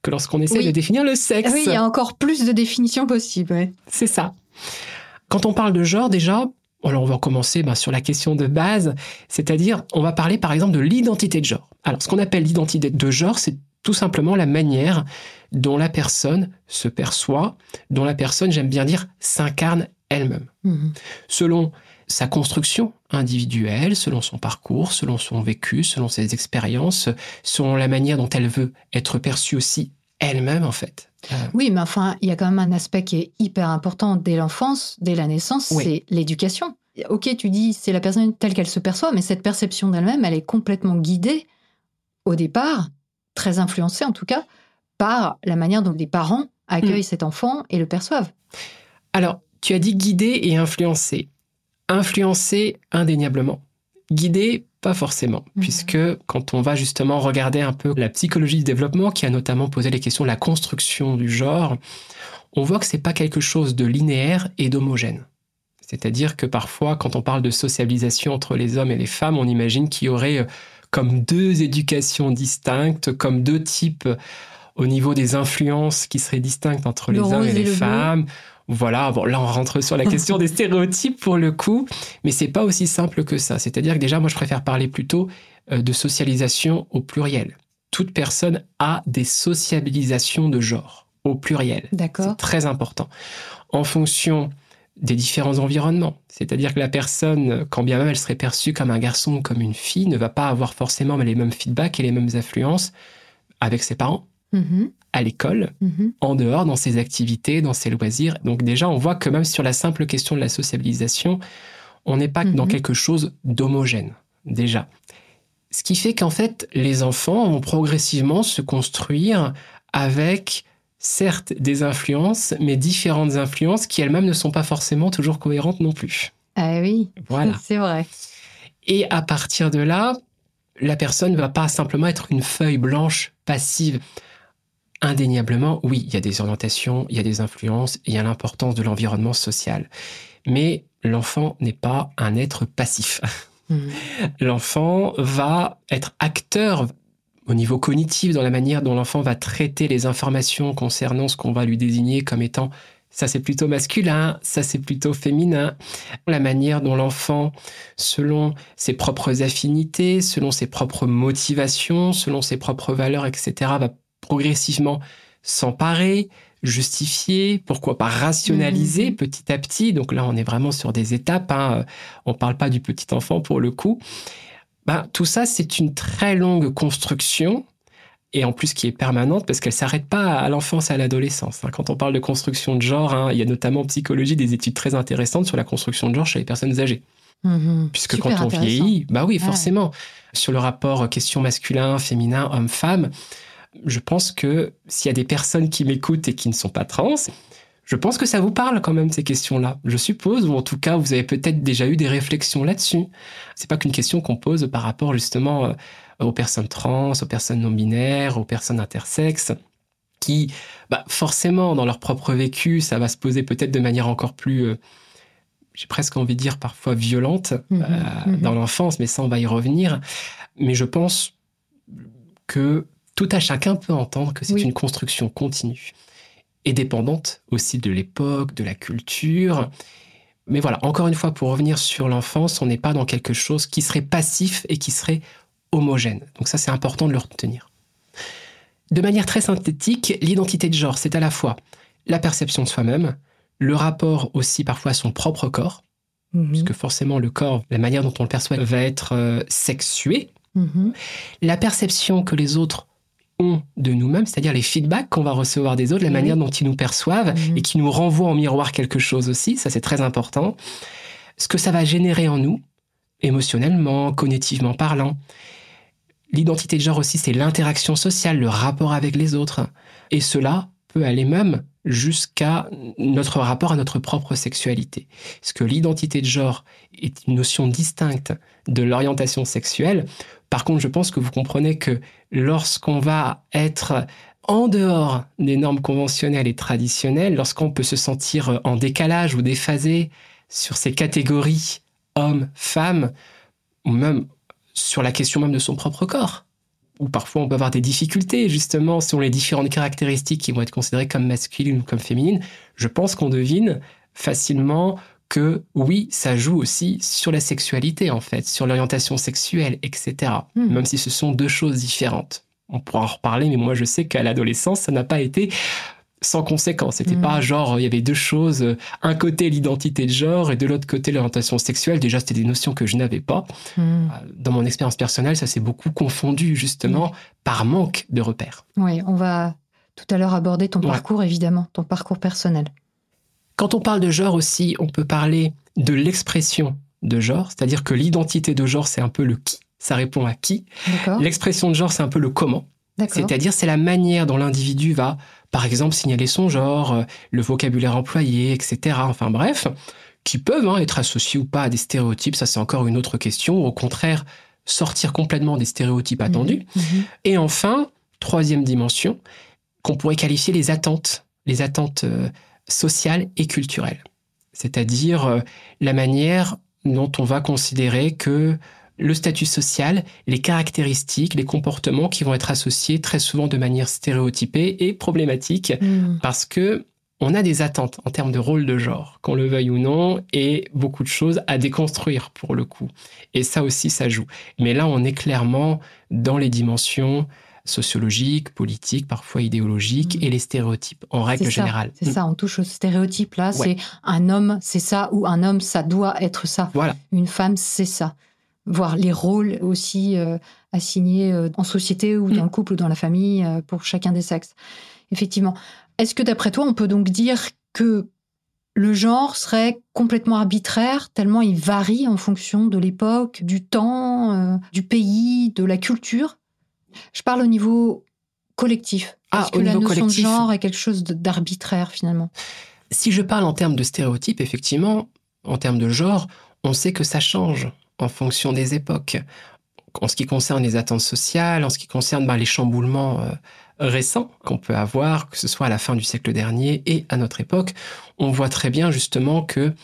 que lorsqu'on essaie Oui. de définir le sexe. Ah Oui, il y a encore plus de définitions possibles. ouais. C'est ça. Quand on parle de genre, déjà, alors on va commencer ben, sur la question de base, c'est-à-dire on va parler par exemple de l'identité de genre. Alors ce qu'on appelle l'identité de genre, c'est tout simplement la manière dont la personne se perçoit, dont la personne, j'aime bien dire, s'incarne elle-même. Mhm. Selon sa construction individuelle, selon son parcours, selon son vécu, selon ses expériences, selon la manière dont elle veut être perçue aussi elle-même en fait. Euh, Oui, mais enfin, il y a quand même un aspect qui est hyper important dès l'enfance, dès la naissance, Oui. c'est l'éducation. Ok, tu dis c'est la personne telle qu'elle se perçoit, mais cette perception d'elle-même, elle est complètement guidée au départ, très influencée en tout cas, par la manière dont les parents accueillent Mm. cet enfant et le perçoivent. Alors, tu as dit guider et influencer. Influencer indéniablement. Guider, pas forcément, Mhm. puisque quand on va justement regarder un peu la psychologie du développement, qui a notamment posé les questions de la construction du genre, on voit que c'est pas quelque chose de linéaire et d'homogène. C'est-à-dire que parfois, quand on parle de sociabilisation entre les hommes et les femmes, on imagine qu'il y aurait euh, comme deux éducations distinctes, comme deux types euh, au niveau des influences qui seraient distinctes entre Le les hommes et et les bleu. femmes. Voilà, bon là on rentre sur la question des (laughs) stéréotypes pour le coup, mais c'est pas aussi simple que ça. C'est-à-dire que déjà moi je préfère parler plutôt euh, de socialisation au pluriel. Toute personne a des sociabilisations de genre au pluriel. C'est D'accord très important. En fonction des différents environnements. C'est-à-dire que la personne, quand bien même elle serait perçue comme un garçon ou comme une fille, ne va pas avoir forcément les mêmes feedbacks et les mêmes influences avec ses parents, Mhm, à l'école, mhm. en dehors, dans ses activités, dans ses loisirs. Donc déjà, on voit que même sur la simple question de la sociabilisation, on n'est pas dans Mhm. quelque chose d'homogène, déjà. Ce qui fait qu'en fait, les enfants vont progressivement se construire avec, certes, des influences, mais différentes influences qui elles-mêmes ne sont pas forcément toujours cohérentes non plus. Ah oui, Voilà. (laughs) c'est vrai. Et à partir de là, la personne ne va pas simplement être une feuille blanche passive. indéniablement, oui, il y a des orientations, il y a des influences, il y a l'importance de l'environnement social. Mais l'enfant n'est pas un être passif. Mmh. L'enfant va être acteur au niveau cognitif dans la manière dont l'enfant va traiter les informations concernant ce qu'on va lui désigner comme étant ça c'est plutôt masculin, ça c'est plutôt féminin. La manière dont l'enfant, selon ses propres affinités, selon ses propres motivations, selon ses propres valeurs, etc., va progressivement s'emparer, justifier, pourquoi pas rationaliser mmh. petit à petit. Donc là, on est vraiment sur des étapes. Hein. On ne parle pas du petit enfant pour le coup. Ben, tout ça, c'est une très longue construction et en plus qui est permanente parce qu'elle s'arrête pas à l'enfance et à l'adolescence. Hein. Quand on parle de construction de genre, hein, il y a notamment en psychologie des études très intéressantes sur la construction de genre chez les personnes âgées. Mmh Puisque quand on vieillit, bah oui, forcément, sur le rapport question masculin, féminin, homme-femme, je pense que s'il y a des personnes qui m'écoutent et qui ne sont pas trans, je pense que ça vous parle quand même ces questions-là. Je suppose, ou en tout cas, vous avez peut-être déjà eu des réflexions là-dessus. C'est pas qu'une question qu'on pose par rapport justement euh, aux personnes trans, aux personnes non binaires, aux personnes intersexes, qui, bah, forcément, dans leur propre vécu, ça va se poser peut-être de manière encore plus, euh, j'ai presque envie de dire parfois violente mmh euh, mmh dans l'enfance, mais ça, on va y revenir. Mais je pense que tout à chacun peut entendre que c'est une construction continue et dépendante aussi de l'époque, de la culture. Mais voilà, encore une fois, pour revenir sur l'enfance, on n'est pas dans quelque chose qui serait passif et qui serait homogène. Donc ça, c'est important de le retenir. De manière très synthétique, l'identité de genre, c'est à la fois la perception de soi-même, le rapport aussi parfois à son propre corps, mhm. puisque forcément le corps, la manière dont on le perçoit va être euh, sexué, mhm. la perception que les autres de nous-mêmes, c'est-à-dire les feedbacks qu'on va recevoir des autres, la manière dont ils nous perçoivent mhm. et qui nous renvoient en miroir quelque chose aussi, ça c'est très important. Ce que ça va générer en nous, émotionnellement, cognitivement parlant. L'identité de genre aussi, c'est l'interaction sociale, le rapport avec les autres. Et cela peut aller même jusqu'à notre rapport à notre propre sexualité. Parce que l'identité de genre est une notion distincte de l'orientation sexuelle. Par contre, je pense que vous comprenez que lorsqu'on va être en dehors des normes conventionnelles et traditionnelles, lorsqu'on peut se sentir en décalage ou déphasé sur ces catégories hommes, femmes, ou même sur la question même de son propre corps, où parfois on peut avoir des difficultés justement sur les différentes caractéristiques qui vont être considérées comme masculines ou comme féminines, je pense qu'on devine facilement que oui, ça joue aussi sur la sexualité en fait, sur l'orientation sexuelle, etc. Hmm. Même si ce sont deux choses différentes. On pourra en reparler, mais moi je sais qu'à l'adolescence, ça n'a pas été sans conséquence. C'était pas hmm. genre il y avait deux choses, un côté l'identité de genre et de l'autre côté l'orientation sexuelle. Déjà, c'était des notions que je n'avais pas. Hmm. Euh, dans mon expérience personnelle, ça s'est beaucoup confondu justement par manque de repères. Oui, on va tout à l'heure aborder ton parcours évidemment, ton parcours personnel. Quand on parle de genre aussi, on peut parler de l'expression de genre, c'est-à-dire que l'identité de genre, c'est un peu le qui, ça répond à qui. L'expression de genre, c'est un peu le comment. C'est-à-dire, c'est la manière dont l'individu va, par exemple, signaler son genre, euh, le vocabulaire employé, etc. Enfin bref, qui peuvent hein, être associés ou pas à des stéréotypes, ça c'est encore une autre question. Au contraire, sortir complètement des stéréotypes mhm. attendus. Mhm. Et enfin, troisième dimension, qu'on pourrait qualifier les attentes, les attentes euh, sociale et culturelle. C'est-à-dire euh, la manière dont on va considérer que le statut social, les caractéristiques, les comportements qui vont être associés très souvent de manière stéréotypée et problématique hmm. parce que on a des attentes en termes de rôle de genre, qu'on le veuille ou non, et beaucoup de choses à déconstruire pour le coup. Et ça aussi, ça joue. Mais là, on est clairement dans les dimensions sociologiques, politiques, parfois idéologiques, mm. et les stéréotypes en règle générale. C'est ça, on touche aux stéréotypes là. C'est un homme, c'est ça, ou un homme, ça doit être ça. Voilà. Une femme, c'est ça. Voir les rôles aussi euh, assignés euh, en société ou dans mm. le couple ou dans la famille euh, pour chacun des sexes. Effectivement. Est-ce que d'après toi, on peut donc dire que le genre serait complètement arbitraire, tellement il varie en fonction de l'époque, du temps, du pays, de la culture? Je parle au niveau collectif. Ah, que la notion de genre est quelque chose d'arbitraire finalement? Si je parle en termes de stéréotypes, effectivement, en termes de genre, on sait que ça change en fonction des époques. en ce qui concerne les attentes sociales, en ce qui concerne ben, les chamboulements euh, récents qu'on peut avoir, que ce soit à la fin du siècle dernier et à notre époque, on voit très bien justement que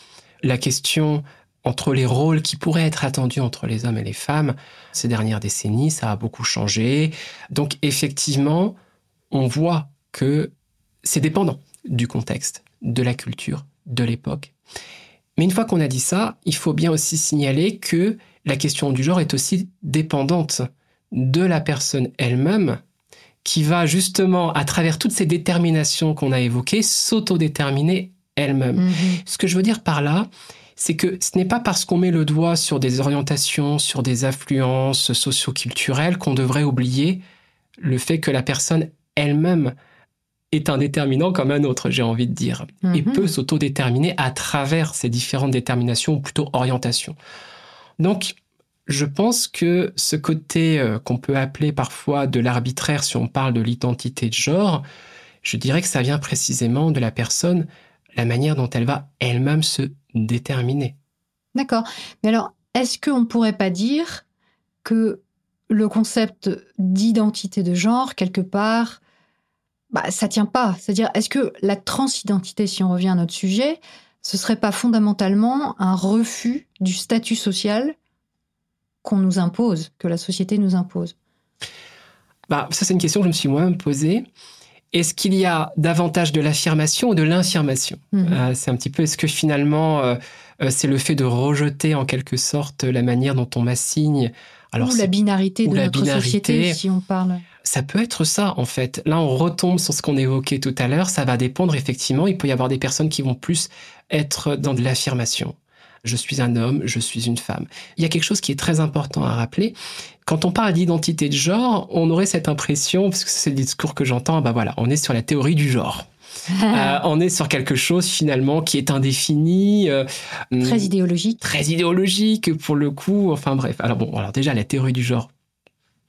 la question entre les rôles qui pourraient être attendus entre les hommes et les femmes, ces dernières décennies, ça a beaucoup changé. Donc effectivement, on voit que c'est dépendant du contexte, de la culture, de l'époque. Mais une fois qu'on a dit ça, il faut bien aussi signaler que la question du genre est aussi dépendante de la personne elle-même qui va justement, à travers toutes ces déterminations qu'on a évoquées, s'autodéterminer elle-même. Mhm. Ce que je veux dire par là, c'est que ce n'est pas parce qu'on met le doigt sur des orientations, sur des influences socioculturelles qu'on devrait oublier le fait que la personne elle-même est un déterminant comme un autre, j'ai envie de dire, et Mhm. peut s'autodéterminer à travers ces différentes déterminations, ou plutôt orientations. Donc, je pense que ce côté euh, qu'on peut appeler parfois de l'arbitraire si on parle de l'identité de genre, je dirais que ça vient précisément de la personne, la manière dont elle va elle-même se déterminer. D'accord. Mais alors, est-ce qu'on ne pourrait pas dire que le concept d'identité de genre, quelque part, bah, ça tient pas C'est-à-dire, est-ce que la transidentité, si on revient à notre sujet, ce serait pas fondamentalement un refus du statut social qu'on nous impose, que la société nous impose? Bah, ça, c'est une question que je me suis moi-même posée. Est-ce qu'il y a davantage de l'affirmation ou de l'infirmation Mhm. Euh, C'est un petit peu, est-ce que finalement, euh, euh, c'est le fait de rejeter en quelque sorte la manière dont on m'assigne? Alors, Ou la binarité ou de la notre binarité. société, si on parle. Ça peut être ça, en fait. Là, on retombe sur ce qu'on évoquait tout à l'heure. Ça va dépendre, effectivement. Il peut y avoir des personnes qui vont plus être dans de l'affirmation. Je suis un homme, je suis une femme. Il y a quelque chose qui est très important à rappeler. Quand on parle d'identité de genre, on aurait cette impression, parce que c'est le discours que j'entends, bah voilà, on est sur la théorie du genre. (laughs) Euh, on est sur quelque chose finalement qui est indéfini, euh, Très idéologique. très idéologique pour le coup. Enfin bref. Alors bon, alors déjà la théorie du genre.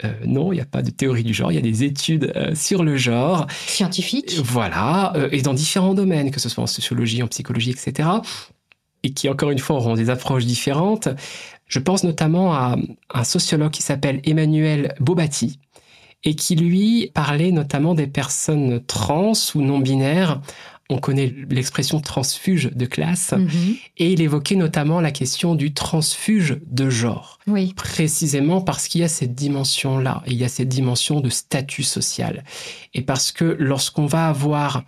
Euh, non, il n'y a pas de théorie du genre. Il y a des études euh, sur le genre. Scientifique. Voilà, euh, et dans différents domaines, que ce soit en sociologie, en psychologie, etc. Et qui, encore une fois, auront des approches différentes. Je pense notamment à un sociologue qui s'appelle Emmanuel Bobati, et qui, lui, parlait notamment des personnes trans ou non-binaires. On connaît l'expression transfuge de classe, Mhm. et il évoquait notamment la question du transfuge de genre Oui. précisément parce qu'il y a cette dimension-là, il y a cette dimension de statut social. Et parce que lorsqu'on va avoir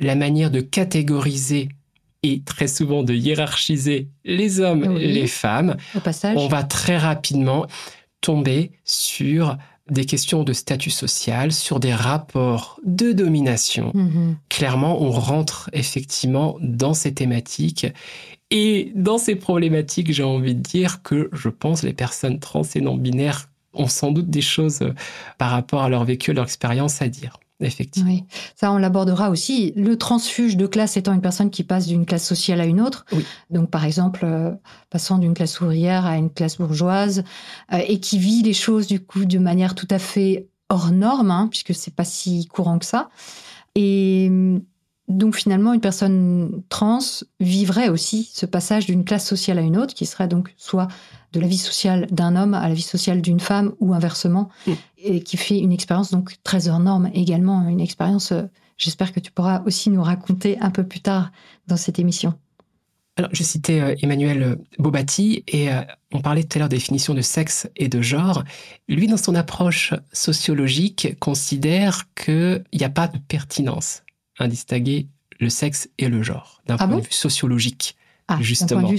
la manière de catégoriser et très souvent de hiérarchiser les hommes Oui. et les femmes, Au passage. on va très rapidement tomber sur des questions de statut social, sur des rapports de domination Mhm. clairement, on rentre effectivement dans ces thématiques. Et dans ces problématiques, j'ai envie de dire que je pense les personnes trans et non binaires ont sans doute des choses euh, par rapport à leur vécu, leur expérience à dire. Effectivement. Oui, ça on l'abordera aussi. Le transfuge de classe étant une personne qui passe d'une classe sociale à une autre, Oui. donc par exemple euh, passant d'une classe ouvrière à une classe bourgeoise, euh, et qui vit les choses du coup de manière tout à fait hors norme, hein, puisque c'est pas si courant que ça. Et euh, donc finalement, une personne trans vivrait aussi ce passage d'une classe sociale à une autre, qui serait donc soit de la vie sociale d'un homme à la vie sociale d'une femme, ou inversement, Mm. et qui fait une expérience donc très hors norme également, une expérience, euh, j'espère que tu pourras aussi nous raconter un peu plus tard dans cette émission. Alors, je citais euh, Emmanuel Bobati et euh, on parlait tout à l'heure de définition de sexe et de genre. Lui, dans son approche sociologique, considère qu'il n'y a pas de pertinence à distinguer le sexe et le genre d'un Ah point bon? de vue sociologique. Ah, Justement.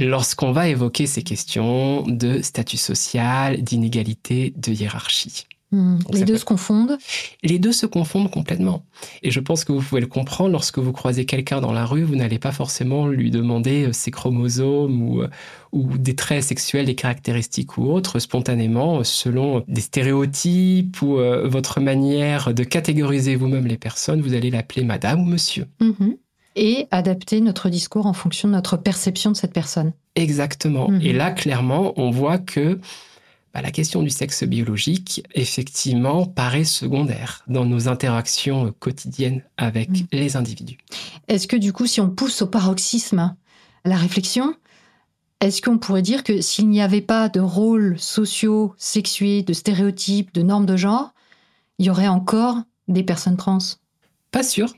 lorsqu'on va évoquer ces questions de statut social, d'inégalité, de hiérarchie. Hmm, Les deux peut- se confondent? Les deux se confondent complètement. Et je pense que vous pouvez le comprendre lorsque vous croisez quelqu'un dans la rue, vous n'allez pas forcément lui demander euh, ses chromosomes ou, euh, ou des traits sexuels, des caractéristiques ou autres, spontanément, euh, selon des stéréotypes ou euh, votre manière de catégoriser vous-même les personnes, vous allez l'appeler madame ou monsieur. Mhm. Et adapter notre discours en fonction de notre perception de cette personne. Exactement. Mhm. Et là, clairement, on voit que bah, la question du sexe biologique, effectivement, paraît secondaire dans nos interactions quotidiennes avec Mhm. les individus. Est-ce que du coup, si on pousse au paroxysme la réflexion, est-ce qu'on pourrait dire que s'il n'y avait pas de rôles sociaux, sexués, de stéréotypes, de normes de genre, il y aurait encore des personnes trans? Pas sûr.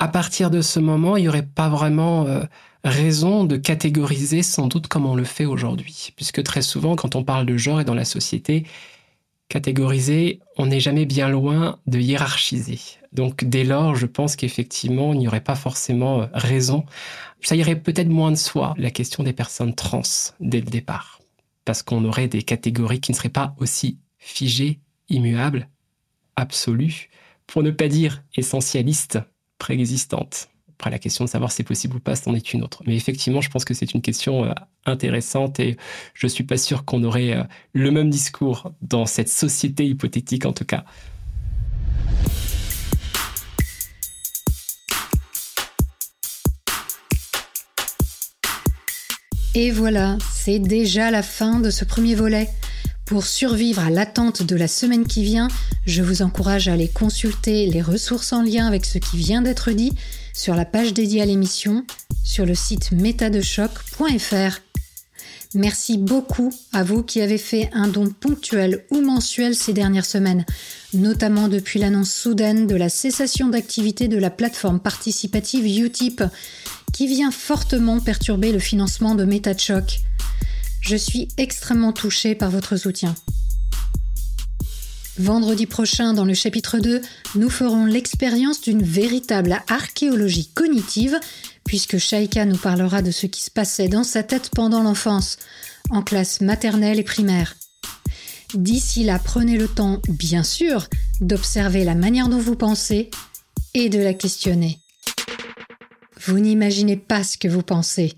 À partir de ce moment, il n'y aurait pas vraiment euh, raison de catégoriser sans doute comme on le fait aujourd'hui. Puisque très souvent, quand on parle de genre et dans la société, catégoriser, on n'est jamais bien loin de hiérarchiser. Donc dès lors, je pense qu'effectivement, il n'y aurait pas forcément euh, raison. Ça irait peut-être moins de soi, la question des personnes trans, dès le départ. Parce qu'on aurait des catégories qui ne seraient pas aussi figées, immuables, absolues, pour ne pas dire essentialistes, préexistantes. Après, la question de savoir si c'est possible ou pas, c'en est une autre. Mais effectivement, je pense que c'est une question euh, intéressante et je suis pas sûr qu'on aurait euh, le même discours dans cette société hypothétique, en tout cas. Et voilà, c'est déjà la fin de ce premier volet. Pour survivre à l'attente de la semaine qui vient, je vous encourage à aller consulter les ressources en lien avec ce qui vient d'être dit sur la page dédiée à l'émission sur le site métadechoc.fr. Merci beaucoup à vous qui avez fait un don ponctuel ou mensuel ces dernières semaines, notamment depuis l'annonce soudaine de la cessation d'activité de la plateforme participative Utip, qui vient fortement perturber le financement de MetaChoc. Je suis extrêmement touchée par votre soutien. Vendredi prochain, dans le chapitre 2, nous ferons l'expérience d'une véritable archéologie cognitive, puisque Shaika nous parlera de ce qui se passait dans sa tête pendant l'enfance, en classe maternelle et primaire. D'ici là, prenez le temps, bien sûr, d'observer la manière dont vous pensez et de la questionner. Vous n'imaginez pas ce que vous pensez.